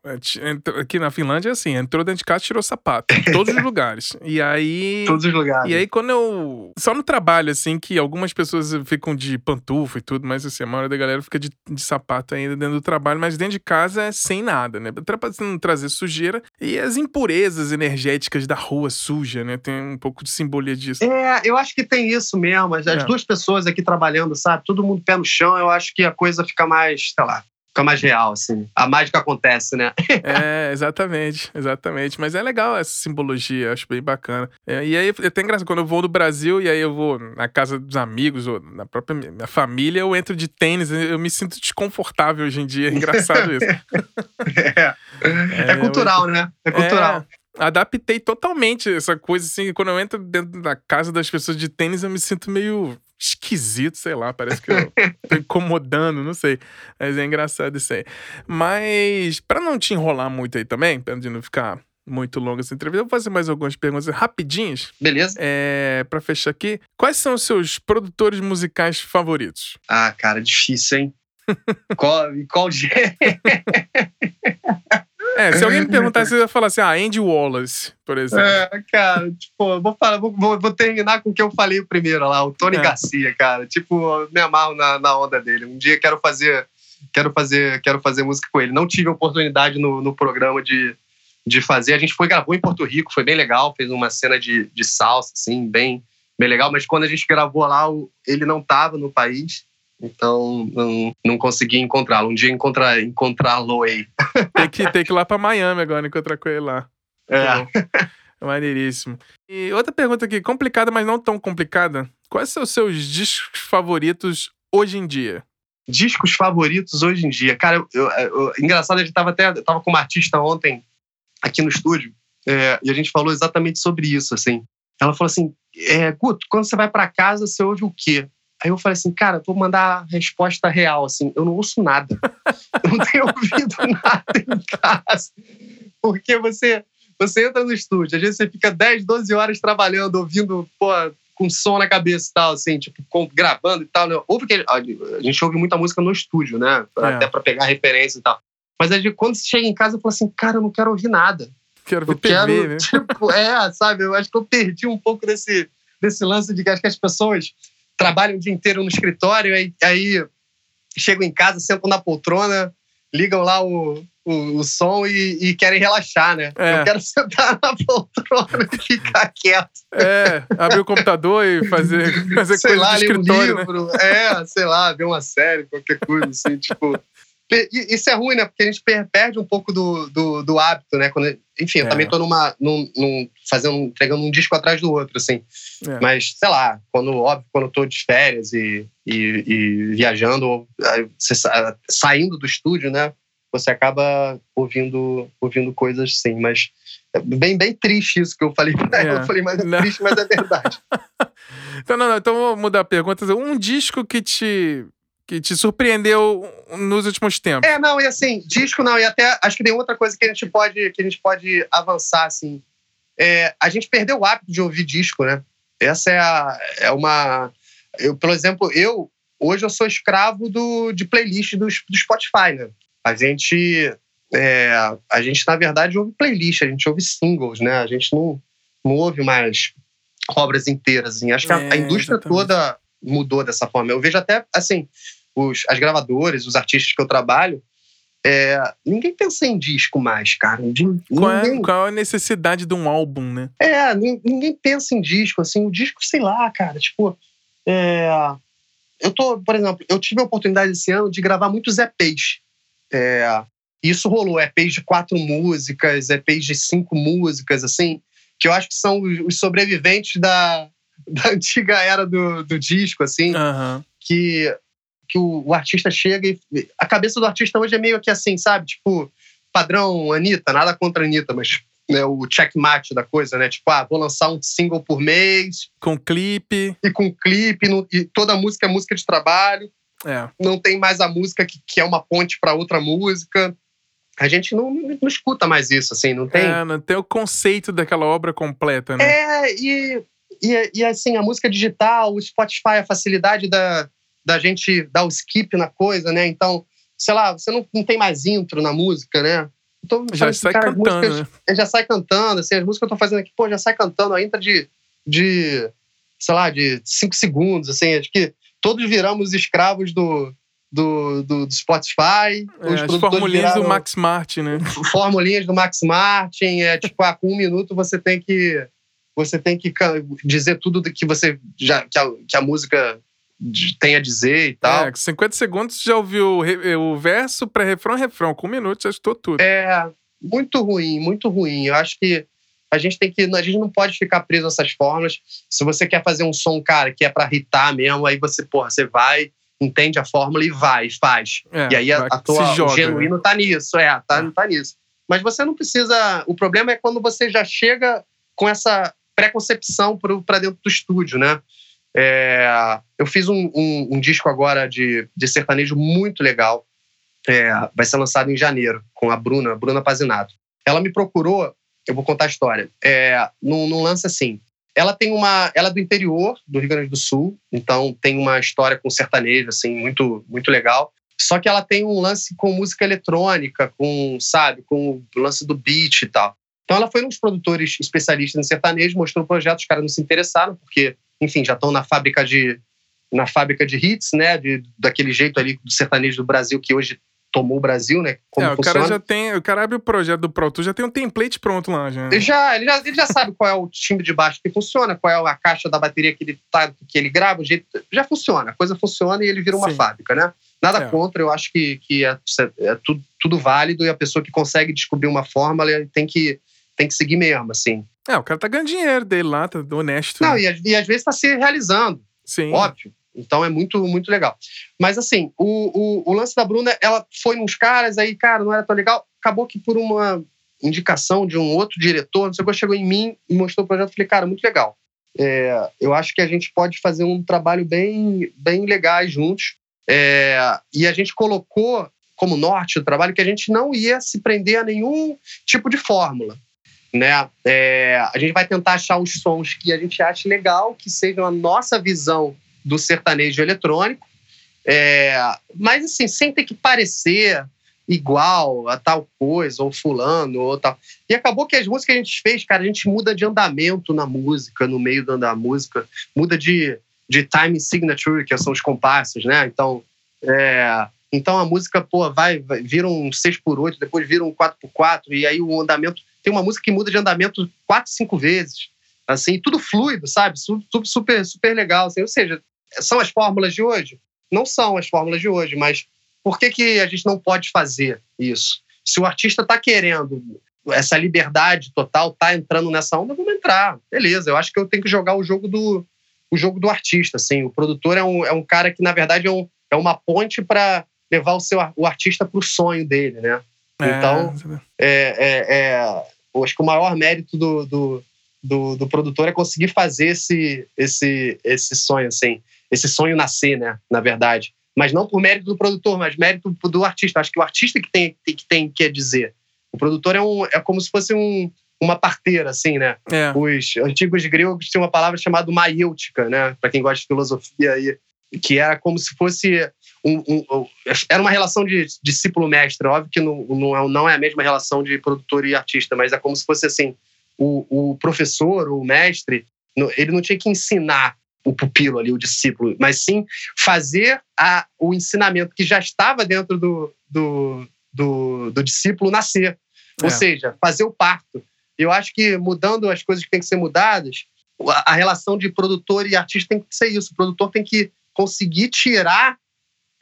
Speaker 1: Aqui na Finlândia, assim, entrou dentro de casa tirou sapato. Em todos os [laughs] lugares. E aí.
Speaker 2: Todos os lugares.
Speaker 1: E aí, quando eu. Só no trabalho, assim, que algumas pessoas ficam de pantufa e tudo, mas assim, a maioria da galera fica de, de sapato ainda dentro do trabalho, mas dentro de casa é sem nada, né? Pra não trazer sujeira. E as impurezas energéticas da rua suja, né? Tem um pouco de simbolia disso.
Speaker 2: É, eu acho acho que tem isso mesmo. As, é. duas pessoas aqui trabalhando, sabe? Todo mundo pé no chão, eu acho que a coisa fica mais, sei lá, fica mais real, assim. A mágica acontece, né? [laughs]
Speaker 1: é, exatamente, exatamente. Mas é legal essa simbologia, acho bem bacana. É, e aí, é até engraçado, quando eu vou no Brasil e aí eu vou na casa dos amigos ou na própria minha família, eu entro de tênis, eu me sinto desconfortável hoje em dia. É engraçado isso. [laughs]
Speaker 2: é. é, é cultural, né? É cultural.
Speaker 1: Adaptei totalmente essa coisa, assim, quando eu entro dentro da casa das pessoas de tênis, eu me sinto meio esquisito, sei lá, parece que eu tô [laughs] incomodando, não sei. Mas é engraçado isso aí. Mas, para não te enrolar muito aí também, pra não ficar muito longa essa entrevista, eu vou fazer mais algumas perguntas rapidinhas.
Speaker 2: Beleza.
Speaker 1: É, pra fechar aqui. Quais são os seus produtores musicais favoritos?
Speaker 2: Ah, cara, difícil, hein? [laughs] qual, qual [laughs]
Speaker 1: É, se alguém me perguntasse, [laughs] eu ia falar assim, ah, Andy Wallace, por exemplo.
Speaker 2: É, cara, tipo, vou, falar, vou, vou, terminar com o que eu falei primeiro lá, o Tony é. Garcia, cara. Tipo, me amarro na, na onda dele. Um dia quero fazer, quero fazer, quero fazer música com ele. Não tive oportunidade no, no programa de, de fazer. A gente foi, gravou em Porto Rico, foi bem legal, fez uma cena de, de salsa, assim, bem, bem legal. Mas quando a gente gravou lá, ele não estava no país. Então, não, não consegui encontrá-lo. Um dia encontrar, encontrá-lo aí. [laughs]
Speaker 1: Tem que, tem que ir lá para Miami agora encontrar com ele lá.
Speaker 2: É.
Speaker 1: Maneiríssimo. E outra pergunta aqui, complicada, mas não tão complicada. Quais são os seus discos favoritos hoje em dia?
Speaker 2: Discos favoritos hoje em dia. Cara, eu, eu, eu, engraçado, a gente tava até. Eu tava com uma artista ontem aqui no estúdio é, e a gente falou exatamente sobre isso, assim. Ela falou assim: é, Guto, quando você vai para casa, você ouve o quê? Aí eu falei assim, cara, vou mandar a resposta real, assim, eu não ouço nada. [laughs] eu não tenho ouvido nada em casa. Porque você, você entra no estúdio, às vezes você fica 10, 12 horas trabalhando, ouvindo, pô, com som na cabeça e tal, assim, tipo, gravando e tal. Né? Ouve que a gente ouve muita música no estúdio, né? É. Até pra pegar referência e tal. Mas aí, quando você chega em casa, eu falo assim, cara, eu não quero ouvir nada.
Speaker 1: Quero ver eu TV, quero, né?
Speaker 2: Tipo, é, sabe? Eu acho que eu perdi um pouco desse, desse lance de que as pessoas trabalham o dia inteiro no escritório, aí, aí chegam em casa, sentam na poltrona, ligam lá o, o, o som e, e, querem relaxar, né? É. Eu quero [laughs] sentar na poltrona e ficar quieto.
Speaker 1: É, abrir o computador e fazer, fazer sei coisa lá, de escritório,
Speaker 2: um livro, né? É, sei lá, ver uma série, qualquer coisa assim, tipo... Isso é ruim, né? Porque a gente perde um pouco do, do, do hábito, né? Quando, enfim, eu é. também tô numa, num, num, fazendo, entregando um disco atrás do outro, assim. É. Mas, sei lá, quando, óbvio, quando eu tô de férias e, e, e viajando, saindo do estúdio, né? Você acaba ouvindo, ouvindo coisas sim, mas é bem, bem triste isso que eu falei. É. Eu falei, mas é não. triste, mas é verdade. [laughs]
Speaker 1: então, não, não, então vou mudar a pergunta. Um disco que te que te surpreendeu nos últimos tempos?
Speaker 2: É, não, e assim, disco não, e até acho que tem outra coisa que a gente pode, que a gente pode avançar, assim. É, a gente perdeu o hábito de ouvir disco, né? Essa é, a, é uma. Eu, por exemplo, eu hoje eu sou escravo do, de playlist do, do Spotify, né? A gente, é, a gente, na verdade, ouve playlist, a gente ouve singles, né? A gente não, não ouve mais obras inteiras. Assim. Acho que a, a é, indústria exatamente. toda mudou dessa forma. Eu vejo até, assim, os, as gravadoras, os artistas que eu trabalho, é, ninguém pensa em disco mais, cara. Ninguém,
Speaker 1: qual, é, qual é a necessidade de um álbum, né?
Speaker 2: É, ninguém pensa em disco, assim. O disco, sei lá, cara, tipo... É, eu tô, por exemplo, eu tive a oportunidade esse ano de gravar muitos EPs. É, isso rolou, EPs de quatro músicas, EPs de cinco músicas, assim, que eu acho que são os sobreviventes da, [laughs] da antiga era do, do disco, assim,
Speaker 1: uhum.
Speaker 2: que que o, o, artista chega e. A cabeça do artista hoje é meio que assim, sabe? Tipo, padrão Anitta, nada contra a Anitta, mas né, o checkmate da coisa, né? Tipo, ah, vou lançar um single por mês.
Speaker 1: Com clipe.
Speaker 2: E com clipe, no, e toda a música é música de trabalho.
Speaker 1: É.
Speaker 2: Não tem mais a música que, que é uma ponte para outra música. A gente não, não, não, escuta mais isso, assim, não tem.
Speaker 1: É, não tem o conceito daquela obra completa, né?
Speaker 2: É, e, e, e assim, a música digital, o Spotify, a facilidade da, da gente dar o skip na coisa, né? Então, sei lá, você não, não tem mais intro na música, né?
Speaker 1: Então, já sai cara, cantando, músicas,
Speaker 2: né? Já sai cantando, assim, as músicas que eu tô fazendo aqui, pô, já sai cantando, a intro de, de, sei lá, de cinco segundos, assim, acho que todos viramos escravos do, do, do, do Spotify.
Speaker 1: É, os as formulinhas do Max Martin, né?
Speaker 2: Formulinhas do Max Martin, é tipo, ah, com um minuto você tem que você tem que dizer tudo que você já que a, que a música tem a dizer e tal.
Speaker 1: É, 50 segundos já ouviu o, o verso, pré-refrão, refrão. Com um minuto já estou tudo.
Speaker 2: É, muito ruim, muito ruim. Eu acho que a gente tem que. A gente não pode ficar preso a essas fórmulas. Se você quer fazer um som, cara, que é para irritar mesmo, aí você, porra, você vai, entende a fórmula e vai, faz. É, e aí a, a tua joga, genuíno né? tá nisso, é, tá, é. tá nisso. Mas você não precisa. O problema é quando você já chega com essa preconcepção para dentro do estúdio, né? É, eu fiz um, um, um, disco agora de, de sertanejo muito legal. É, vai ser lançado em janeiro, com a Bruna, Bruna Pazinato. Ela me procurou, eu vou contar a história, é, num, num lance assim. Ela tem uma. Ela é do interior do Rio Grande do Sul, então tem uma história com sertanejo, assim, muito, muito legal. Só que ela tem um lance com música eletrônica, com, sabe, com o lance do beat e tal. Então ela foi nos produtores especialistas em sertanejo, mostrou o projeto, os caras não se interessaram, porque enfim, já estão na fábrica de na fábrica de hits, né, de, daquele jeito ali do sertanejo do Brasil que hoje tomou o Brasil, né?
Speaker 1: Como é, o funciona. cara já tem, o cara abre o projeto do Pro já tem um template pronto lá já.
Speaker 2: Ele já, ele já, ele já sabe qual é o timbre de baixo que funciona, qual é a caixa da bateria que ele tá, que ele grava, o jeito já funciona, a coisa funciona e ele vira uma Sim. fábrica, né? Nada é. contra, eu acho que, que é, é tudo, tudo válido e a pessoa que consegue descobrir uma forma tem que tem que seguir mesmo, assim.
Speaker 1: É, o cara tá ganhando dinheiro dele lá, tá honesto.
Speaker 2: Não, né? e, e, às vezes tá se realizando.
Speaker 1: Sim.
Speaker 2: Óbvio. Então é muito, muito legal. Mas assim, o, o, o, lance da Bruna, ela foi nos caras, aí, cara, não era tão legal. Acabou que por uma indicação de um outro diretor, não sei o que, chegou em mim e mostrou o projeto. Falei, cara, muito legal. É, eu acho que a gente pode fazer um trabalho bem, bem legal juntos. É, e a gente colocou como norte o trabalho que a gente não ia se prender a nenhum tipo de fórmula. Né? É, a gente vai tentar achar os sons que a gente acha legal, que sejam a nossa visão do sertanejo eletrônico, é, mas assim, sem ter que parecer igual a tal coisa, ou fulano, ou tal. E acabou que as músicas que a gente fez, cara, a gente muda de andamento na música, no meio da música, muda de, de time signature, que são os compassos, né? Então, é, então a música, pô, vai, vai vira um 6 por 8 depois vira um 4 por 4 e aí o andamento. Tem uma música que muda de andamento quatro, cinco vezes. Assim, tudo fluido, sabe? Super, super, super legal. Assim. Ou seja, são as fórmulas de hoje? Não são as fórmulas de hoje, mas por que, que a gente não pode fazer isso? Se o artista está querendo essa liberdade total, tá entrando nessa onda, vamos entrar. Beleza, eu acho que eu tenho que jogar o jogo do, o jogo do artista. Assim. O produtor é um, é um cara que, na verdade, é, um, é uma ponte para levar o, seu, o artista para o sonho dele, né? É, então, é, é, é, acho que o maior mérito do, do, do, do, produtor é conseguir fazer esse, esse, esse sonho, assim, esse sonho nascer, né? Na verdade mas não por mérito do produtor, mas mérito do artista. Acho que o artista que tem que tem que dizer. O produtor é, um, é como se fosse um, uma parteira, assim, né? É. Os antigos gregos tinham uma palavra chamada maiêutica, né? Para quem gosta de filosofia aí, que era como se fosse um, um, era uma relação de discípulo-mestre. Óbvio que não, não, é, não é a mesma relação de produtor e artista, mas é como se fosse assim: o, o professor, o mestre, ele não tinha que ensinar o pupilo ali, o discípulo, mas sim fazer a, o ensinamento que já estava dentro do, do, do, do discípulo nascer. Ou é. seja, fazer o parto. Eu acho que mudando as coisas que têm que ser mudadas, a, a relação de produtor e artista tem que ser isso. O produtor tem que conseguir tirar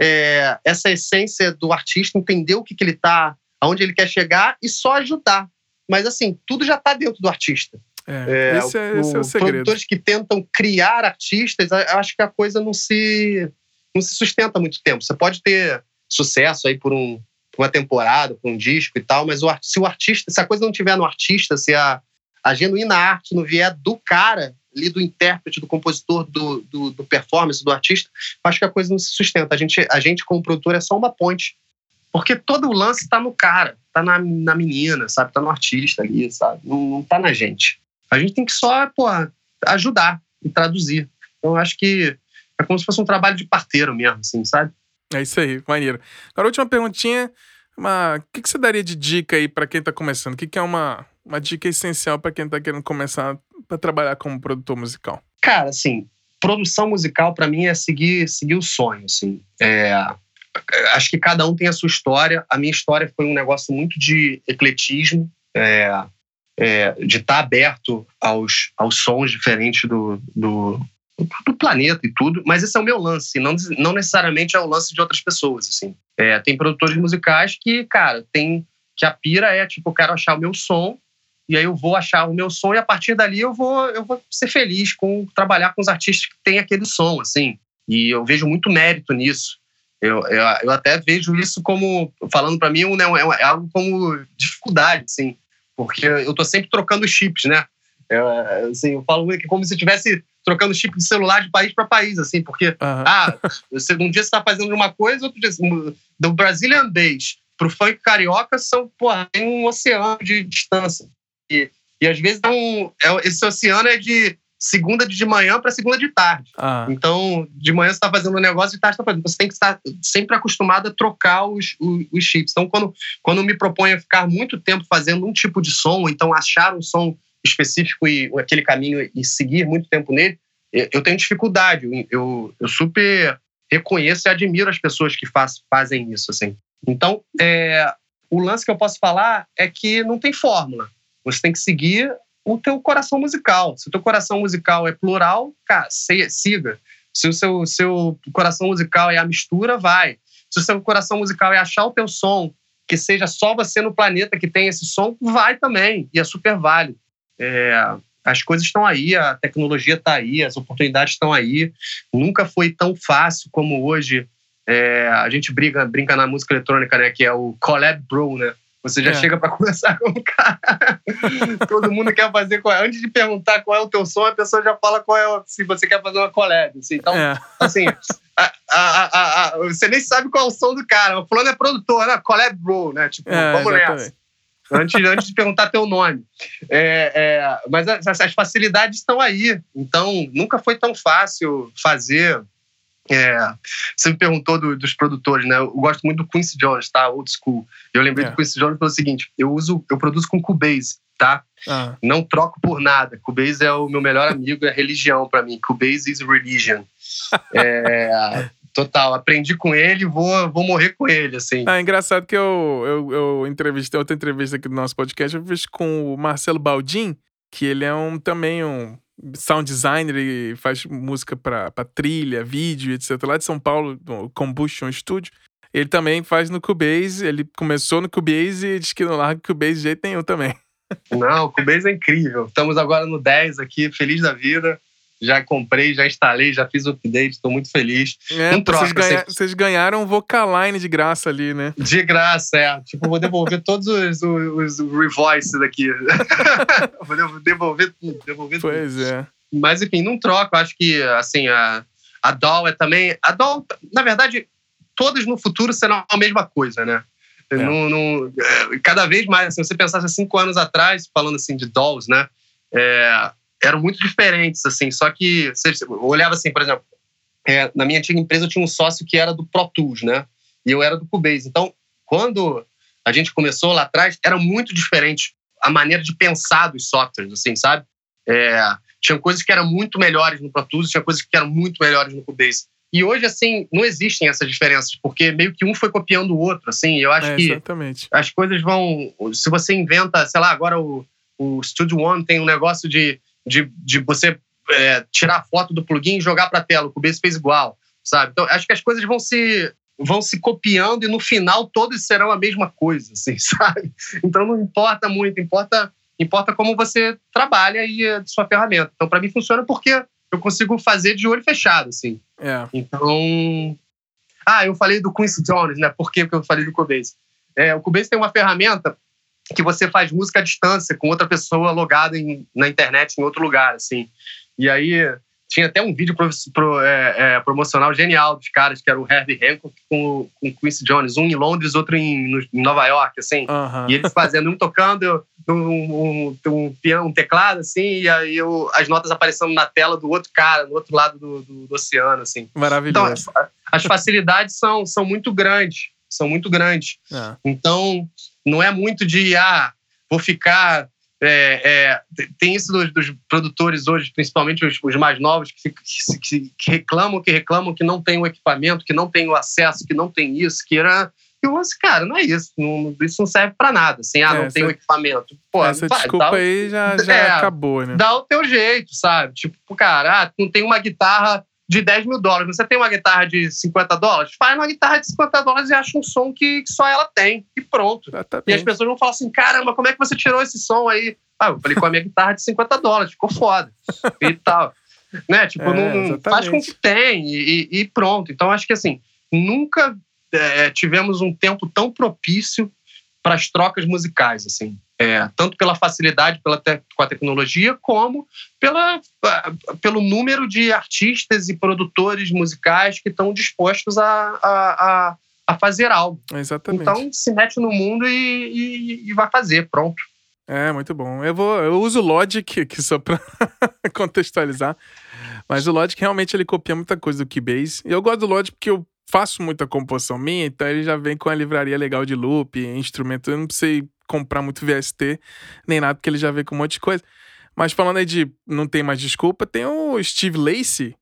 Speaker 2: é, essa essência do artista, entender o que, que ele está, aonde ele quer chegar e só ajudar. Mas assim, tudo já está dentro do artista.
Speaker 1: É, é, esse, é, esse é o segredo.
Speaker 2: Produtores que tentam criar artistas, acho que a coisa não se, não se sustenta muito tempo. Você pode ter sucesso aí por um, uma temporada, por um disco e tal, mas o, se o artista, se a coisa não tiver no artista, se a, a genuína arte não vier do cara, ali do intérprete, do compositor, do, do, do performance, do artista, acho que a coisa não se sustenta. A gente, a gente como produtor, é só uma ponte. Porque todo o lance está no cara, está na, na menina, sabe? Está no artista ali, sabe? Não, está na gente. A gente tem que só, pô, ajudar e traduzir. Então, acho que é como se fosse um trabalho de parteiro mesmo, assim, sabe?
Speaker 1: É isso aí, maneiro. Agora, última perguntinha. Uma... O que, que você daria de dica aí para quem tá começando? O que, que é uma, uma dica essencial para quem tá querendo começar para trabalhar como produtor musical?
Speaker 2: Cara, assim, produção musical para mim é seguir, seguir o sonho, assim. É... Acho que cada um tem a sua história. A minha história foi um negócio muito de ecletismo. É é, de estar tá aberto aos, aos sons diferentes do, do, do, planeta e tudo, mas esse é o meu lance, não, não necessariamente é o lance de outras pessoas, assim. É, tem produtores musicais que, cara, tem que a pira é tipo, eu quero achar o meu som e aí eu vou achar o meu som e a partir dali eu vou eu vou ser feliz com trabalhar com os artistas que têm aquele som, assim. E eu vejo muito mérito nisso. Eu, eu, eu até vejo isso como, falando para mim, um, é, algo como dificuldade, assim porque eu tô sempre trocando chips, né? Eu, assim, eu falo que como se estivesse trocando chip de celular de país para país, assim, porque uhum. ah, você, um dia você está fazendo uma coisa, outro dia do Brazilian Bass pro funk carioca são, porra, tem um oceano de distância. E, e às vezes é um, é, esse oceano é de segunda de manhã para segunda de tarde. Ah. Então, de manhã você está fazendo um negócio, de tarde você está fazendo. Você tem que estar sempre acostumado a trocar os, os, os, chips. Então, quando, quando me proponho a ficar muito tempo fazendo um tipo de som, então achar um som específico e aquele caminho e seguir muito tempo nele, eu tenho dificuldade. Eu, eu super reconheço e admiro as pessoas que faz, fazem isso. Assim. Então, é, o lance que eu posso falar é que não tem fórmula. Você tem que seguir o teu coração musical. Se o teu coração musical é plural, cara, siga. Se o seu, seu coração musical é a mistura, vai. Se o seu coração musical é achar o teu som, que seja só você no planeta que tem esse som, vai também. E é super válido. É, as coisas estão aí, a tecnologia está aí, as oportunidades estão aí. Nunca foi tão fácil como hoje. É, a gente briga, brinca na música eletrônica, né? Que é o collab bro, né? Você já é. chega para [laughs] conversar com o cara. Todo mundo quer fazer. Qual é. Antes de perguntar qual é o teu som, a pessoa já fala qual é. Se você quer fazer uma collab. Assim. Então, é. assim, a, a, a, você nem sabe qual é o som do cara. O fulano é produtor, né? Collab bro, né? Tipo, é, vamos exatamente. nessa. Antes, antes de perguntar teu nome. É, é, mas as, as, facilidades estão aí. Então, nunca foi tão fácil fazer. É, você me perguntou do, dos produtores, né? Eu gosto muito do Quincy Jones, tá? Old school. Eu lembrei é. do Quincy Jones pelo seguinte: eu uso, eu produzo com Cubase, tá? Ah. Não troco por nada. Cubase é o meu melhor amigo, é religião para mim. Cubase is religion. É, [laughs] Total, aprendi com ele vou, vou morrer com ele, assim.
Speaker 1: Ah, é engraçado que eu, eu, eu entrevistei, outra entrevista aqui do nosso podcast, eu fiz com o Marcelo Baldin, que ele é um também um sound designer e faz música para trilha, vídeo, etc. Lá de São Paulo, no Combustion Studio. Ele também faz no Cubase, ele começou no Cubase e diz que não larga Cubase de jeito nenhum também.
Speaker 2: Não, o Cubase é incrível. Estamos agora no 10 aqui, feliz da vida já comprei, já instalei, já fiz o update, estou muito feliz.
Speaker 1: É, não troca, vocês, ganha, vocês ganharam um Vocaline de graça ali, né?
Speaker 2: De graça, é. Tipo, vou devolver todos os, os, os revoices daqui. [laughs] vou devolver tudo, devolver
Speaker 1: pois
Speaker 2: tudo.
Speaker 1: Pois é.
Speaker 2: Mas, enfim, não troco. Acho que, assim, a, a DAW é também... A DAW, na verdade, todas no futuro serão a mesma coisa, né? É. Não, não, é, cada vez mais, se você pensasse cinco anos atrás, falando assim de dolls, né? É, eram muito diferentes, assim. Só que você olhava assim, por exemplo, é, na minha antiga empresa eu tinha um sócio que era do Pro Tools, né? E eu era do Cubase. Então, quando a gente começou lá atrás, era muito diferente a maneira de pensar dos softwares, assim, sabe? É, tinha coisas que eram muito melhores no Pro Tools, tinha coisas que eram muito melhores no Cubase. E hoje, assim, não existem essas diferenças, porque meio que um foi copiando o outro, assim. Eu acho é, que as coisas vão... Se você inventa, sei lá, agora o, o Studio One tem um negócio de de, de você é, tirar foto do plugin e jogar para a tela. O Cubase fez igual, sabe? Então, acho que as coisas vão se vão se copiando e no final todos serão a mesma coisa, assim, [laughs] sabe? Então não importa muito, importa importa como você trabalha e a sua ferramenta. Então para mim funciona porque eu consigo fazer de olho fechado, assim.
Speaker 1: É.
Speaker 2: Então, ah, eu falei do Quincy Jones, né? Por que eu falei do Cubase? É, o Cubase tem uma ferramenta que você faz música à distância com outra pessoa logada em, na internet em outro lugar, assim. E aí tinha até um vídeo pro, pro, é, é, promocional genial dos caras, que era o Herbie Hancock com, com Quincy Jones, um em Londres, outro em, no, em Nova York, assim.
Speaker 1: Uhum.
Speaker 2: E eles fazendo, um tocando um, um, um, piano, um teclado, assim, e aí eu, as notas aparecendo na tela do outro cara, no outro lado do, do, do oceano, assim.
Speaker 1: Maravilhoso.
Speaker 2: Então, as facilidades são, são muito grandes, são muito grandes.
Speaker 1: É.
Speaker 2: Então, não é muito de, ah, vou ficar. É, é, tem isso dos, dos, produtores hoje, principalmente os, os mais novos, que, que, que, reclamam, que reclamam que não tem o equipamento, que não tem o acesso, que não tem isso, que era. Eu assim, cara, não é isso. Não, isso não serve para nada. Assim, ah, não tem o equipamento. Pô,
Speaker 1: essa vai, desculpa o, aí já, já [laughs] é, acabou, né?
Speaker 2: Dá o teu jeito, sabe? Tipo, cara, ah, não tem uma guitarra de 10 mil dólares. Você tem uma guitarra de 50 dólares? Faz uma guitarra de 50 dólares e acha um som que, só ela tem. E pronto.
Speaker 1: Exatamente.
Speaker 2: E as pessoas vão falar assim: caramba, como é que você tirou esse som aí? Ah, eu falei com a minha guitarra de 50 dólares, ficou foda. e tal. Né? Tipo, [laughs] é, não, faz com que tem e, e, pronto. Então, acho que assim, nunca é, tivemos um tempo tão propício para as trocas musicais, assim. É, tanto pela facilidade pela com a tecnologia, como pela, pelo número de artistas e produtores musicais que estão dispostos a, a, a, fazer algo.
Speaker 1: Exatamente.
Speaker 2: Então, se mete no mundo e, e, e vai fazer, pronto.
Speaker 1: É, muito bom. Eu, vou, eu uso o Logic [laughs] aqui só para [laughs] contextualizar. Mas o Logic realmente ele copia muita coisa do Keybase. E eu gosto do Logic porque eu faço muita composição minha, então ele já vem com a livraria legal de loop, instrumento. Eu não sei comprar muito VST, nem nada, porque ele já veio com um monte de coisa. Mas falando aí de não tem mais desculpa, tem o Steve Lacey,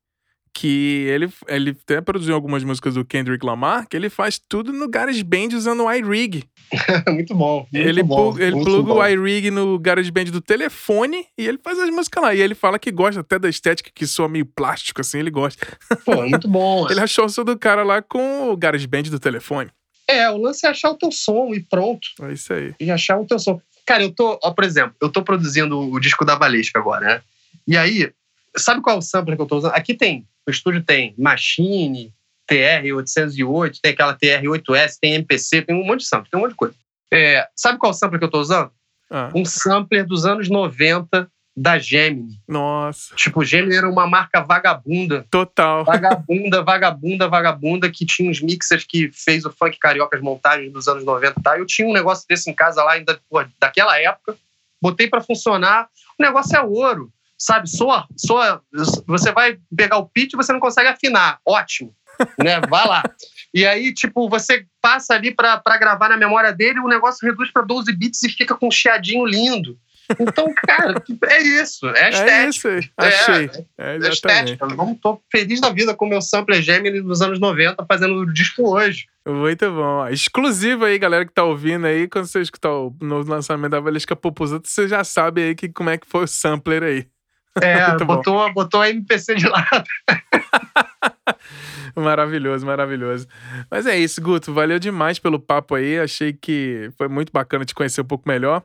Speaker 1: que ele, ele até produziu algumas músicas do Kendrick Lamar, que ele faz tudo no GarageBand usando o iRig. [laughs]
Speaker 2: muito bom. Muito
Speaker 1: ele
Speaker 2: bom,
Speaker 1: ele
Speaker 2: muito
Speaker 1: pluga
Speaker 2: bom.
Speaker 1: o iRig no GarageBand do telefone e ele faz as músicas lá. E ele fala que gosta até da estética que soa meio plástico, assim, ele gosta.
Speaker 2: Pô, muito bom. [laughs]
Speaker 1: ele achou o som do cara lá com o GarageBand do telefone.
Speaker 2: É, o lance é achar o teu som e pronto.
Speaker 1: É isso aí.
Speaker 2: E achar o teu som. Cara, eu tô, ó, por exemplo, eu tô produzindo o disco da Valesca agora, né? E aí, sabe qual é o sampler que eu tô usando? Aqui tem, o estúdio tem Machine, TR-808, tem aquela TR-8S, tem MPC, tem um monte de sampler, tem um monte de coisa. É, sabe qual é o sampler que eu tô usando?
Speaker 1: Ah.
Speaker 2: Um sampler dos anos 90 da Gemini.
Speaker 1: Nossa.
Speaker 2: Tipo, Gemini era uma marca vagabunda.
Speaker 1: Total.
Speaker 2: Vagabunda, vagabunda, vagabunda, que tinha uns mixers que fez o funk carioca, as montagens dos anos 90 tá? Eu tinha um negócio desse em casa lá, ainda pô, daquela época. Botei para funcionar. O negócio é ouro, sabe? Soa, soa, você vai pegar o pitch e você não consegue afinar. Ótimo, né? Vai lá. E aí, tipo, você passa ali para gravar na memória dele, o negócio reduz para 12 bits e fica com um chiadinho lindo. Então, cara, é isso. É, é estética. É isso
Speaker 1: aí. Achei. É,
Speaker 2: é, é estética. Vamos, tô feliz da vida com o meu sampler Gemini dos anos 90 fazendo o disco hoje.
Speaker 1: Muito bom. Exclusivo aí, galera que tá ouvindo aí. Quando você escutar o novo lançamento da Valesca Popozuta, você já sabe aí que, como é que foi o sampler aí.
Speaker 2: É, [laughs] botou, botou a MPC de lado. [laughs]
Speaker 1: maravilhoso, maravilhoso. Mas é isso, Guto. Valeu demais pelo papo aí. Achei que foi muito bacana te conhecer um pouco melhor.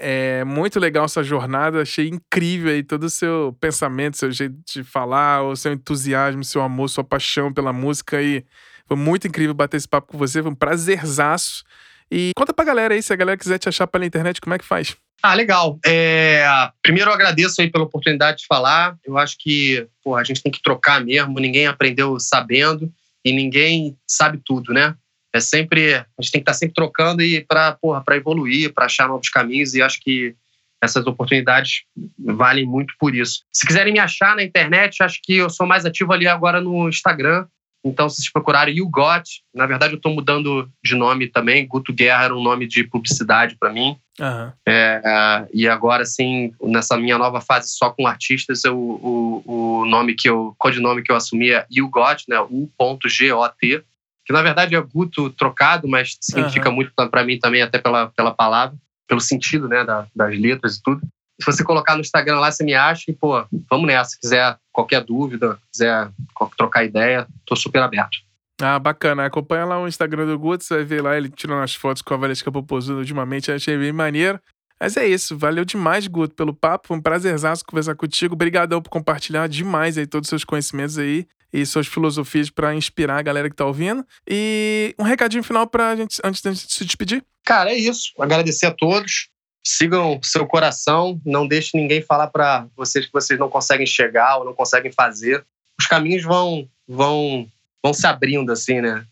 Speaker 1: É muito legal essa jornada, achei incrível aí todo o seu pensamento, seu jeito de falar, o seu entusiasmo, seu amor, sua paixão pela música e foi muito incrível bater esse papo com você, foi um prazerzaço. E conta pra galera aí, se a galera quiser te achar pela internet, como é que faz?
Speaker 2: Ah, legal. É... Primeiro eu agradeço aí pela oportunidade de falar. Eu acho que pô, a gente tem que trocar mesmo, ninguém aprendeu sabendo e ninguém sabe tudo, né? é sempre a gente tem que estar tá sempre trocando e para evoluir para achar novos caminhos e acho que essas oportunidades valem muito por isso se quiserem me achar na internet acho que eu sou mais ativo ali agora no Instagram então se vocês procurarem You Got na verdade eu estou mudando de nome também Guto Guerra era um nome de publicidade para mim
Speaker 1: uhum.
Speaker 2: é, e agora sim nessa minha nova fase só com artistas eu, o, o nome que eu codinome que eu assumi é You Got né U.G.O.T que na verdade é Guto trocado, mas significa uhum. muito para mim também, até pela, pela palavra, pelo sentido né, da, das letras e tudo. Se você colocar no Instagram lá, você me acha e, pô, vamos nessa. Se quiser qualquer dúvida, quiser trocar ideia, tô super aberto.
Speaker 1: Ah, bacana. Acompanha lá o Instagram do Guto, você vai ver lá ele tirando as fotos com a Valesca Popozuda ultimamente, achei bem maneiro. Mas é isso, valeu demais, Guto, pelo papo. Foi um prazerzaço conversar contigo. Obrigadão por compartilhar demais aí todos os seus conhecimentos aí e suas filosofias para inspirar a galera que tá ouvindo. E um recadinho final pra gente, antes da gente se despedir.
Speaker 2: Cara, é isso. Agradecer a todos. Sigam seu coração, não deixe ninguém falar para vocês que vocês não conseguem chegar ou não conseguem fazer. Os caminhos vão vão vão se abrindo assim, né?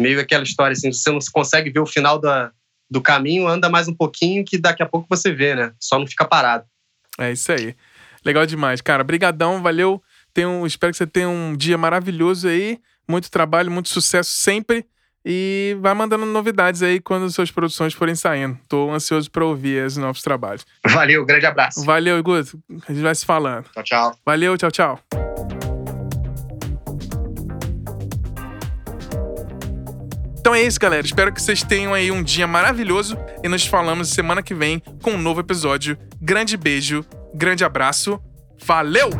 Speaker 2: Meio aquela história assim, você não consegue ver o final da, do caminho, anda mais um pouquinho que daqui a pouco você vê, né? Só não fica parado.
Speaker 1: É isso aí. Legal demais, cara. Brigadão, valeu. Tenho, espero que você tenha um dia maravilhoso aí. Muito trabalho, muito sucesso sempre. E vai mandando novidades aí quando suas produções forem saindo. Tô ansioso para ouvir esses novos trabalhos.
Speaker 2: Valeu, grande abraço.
Speaker 1: Valeu, Guto. A gente vai se falando.
Speaker 2: Tchau, tchau.
Speaker 1: Valeu, tchau, tchau. Então é isso, galera. Espero que vocês tenham aí um dia maravilhoso e nos falamos semana que vem com um novo episódio. Grande beijo, grande abraço. Valeu!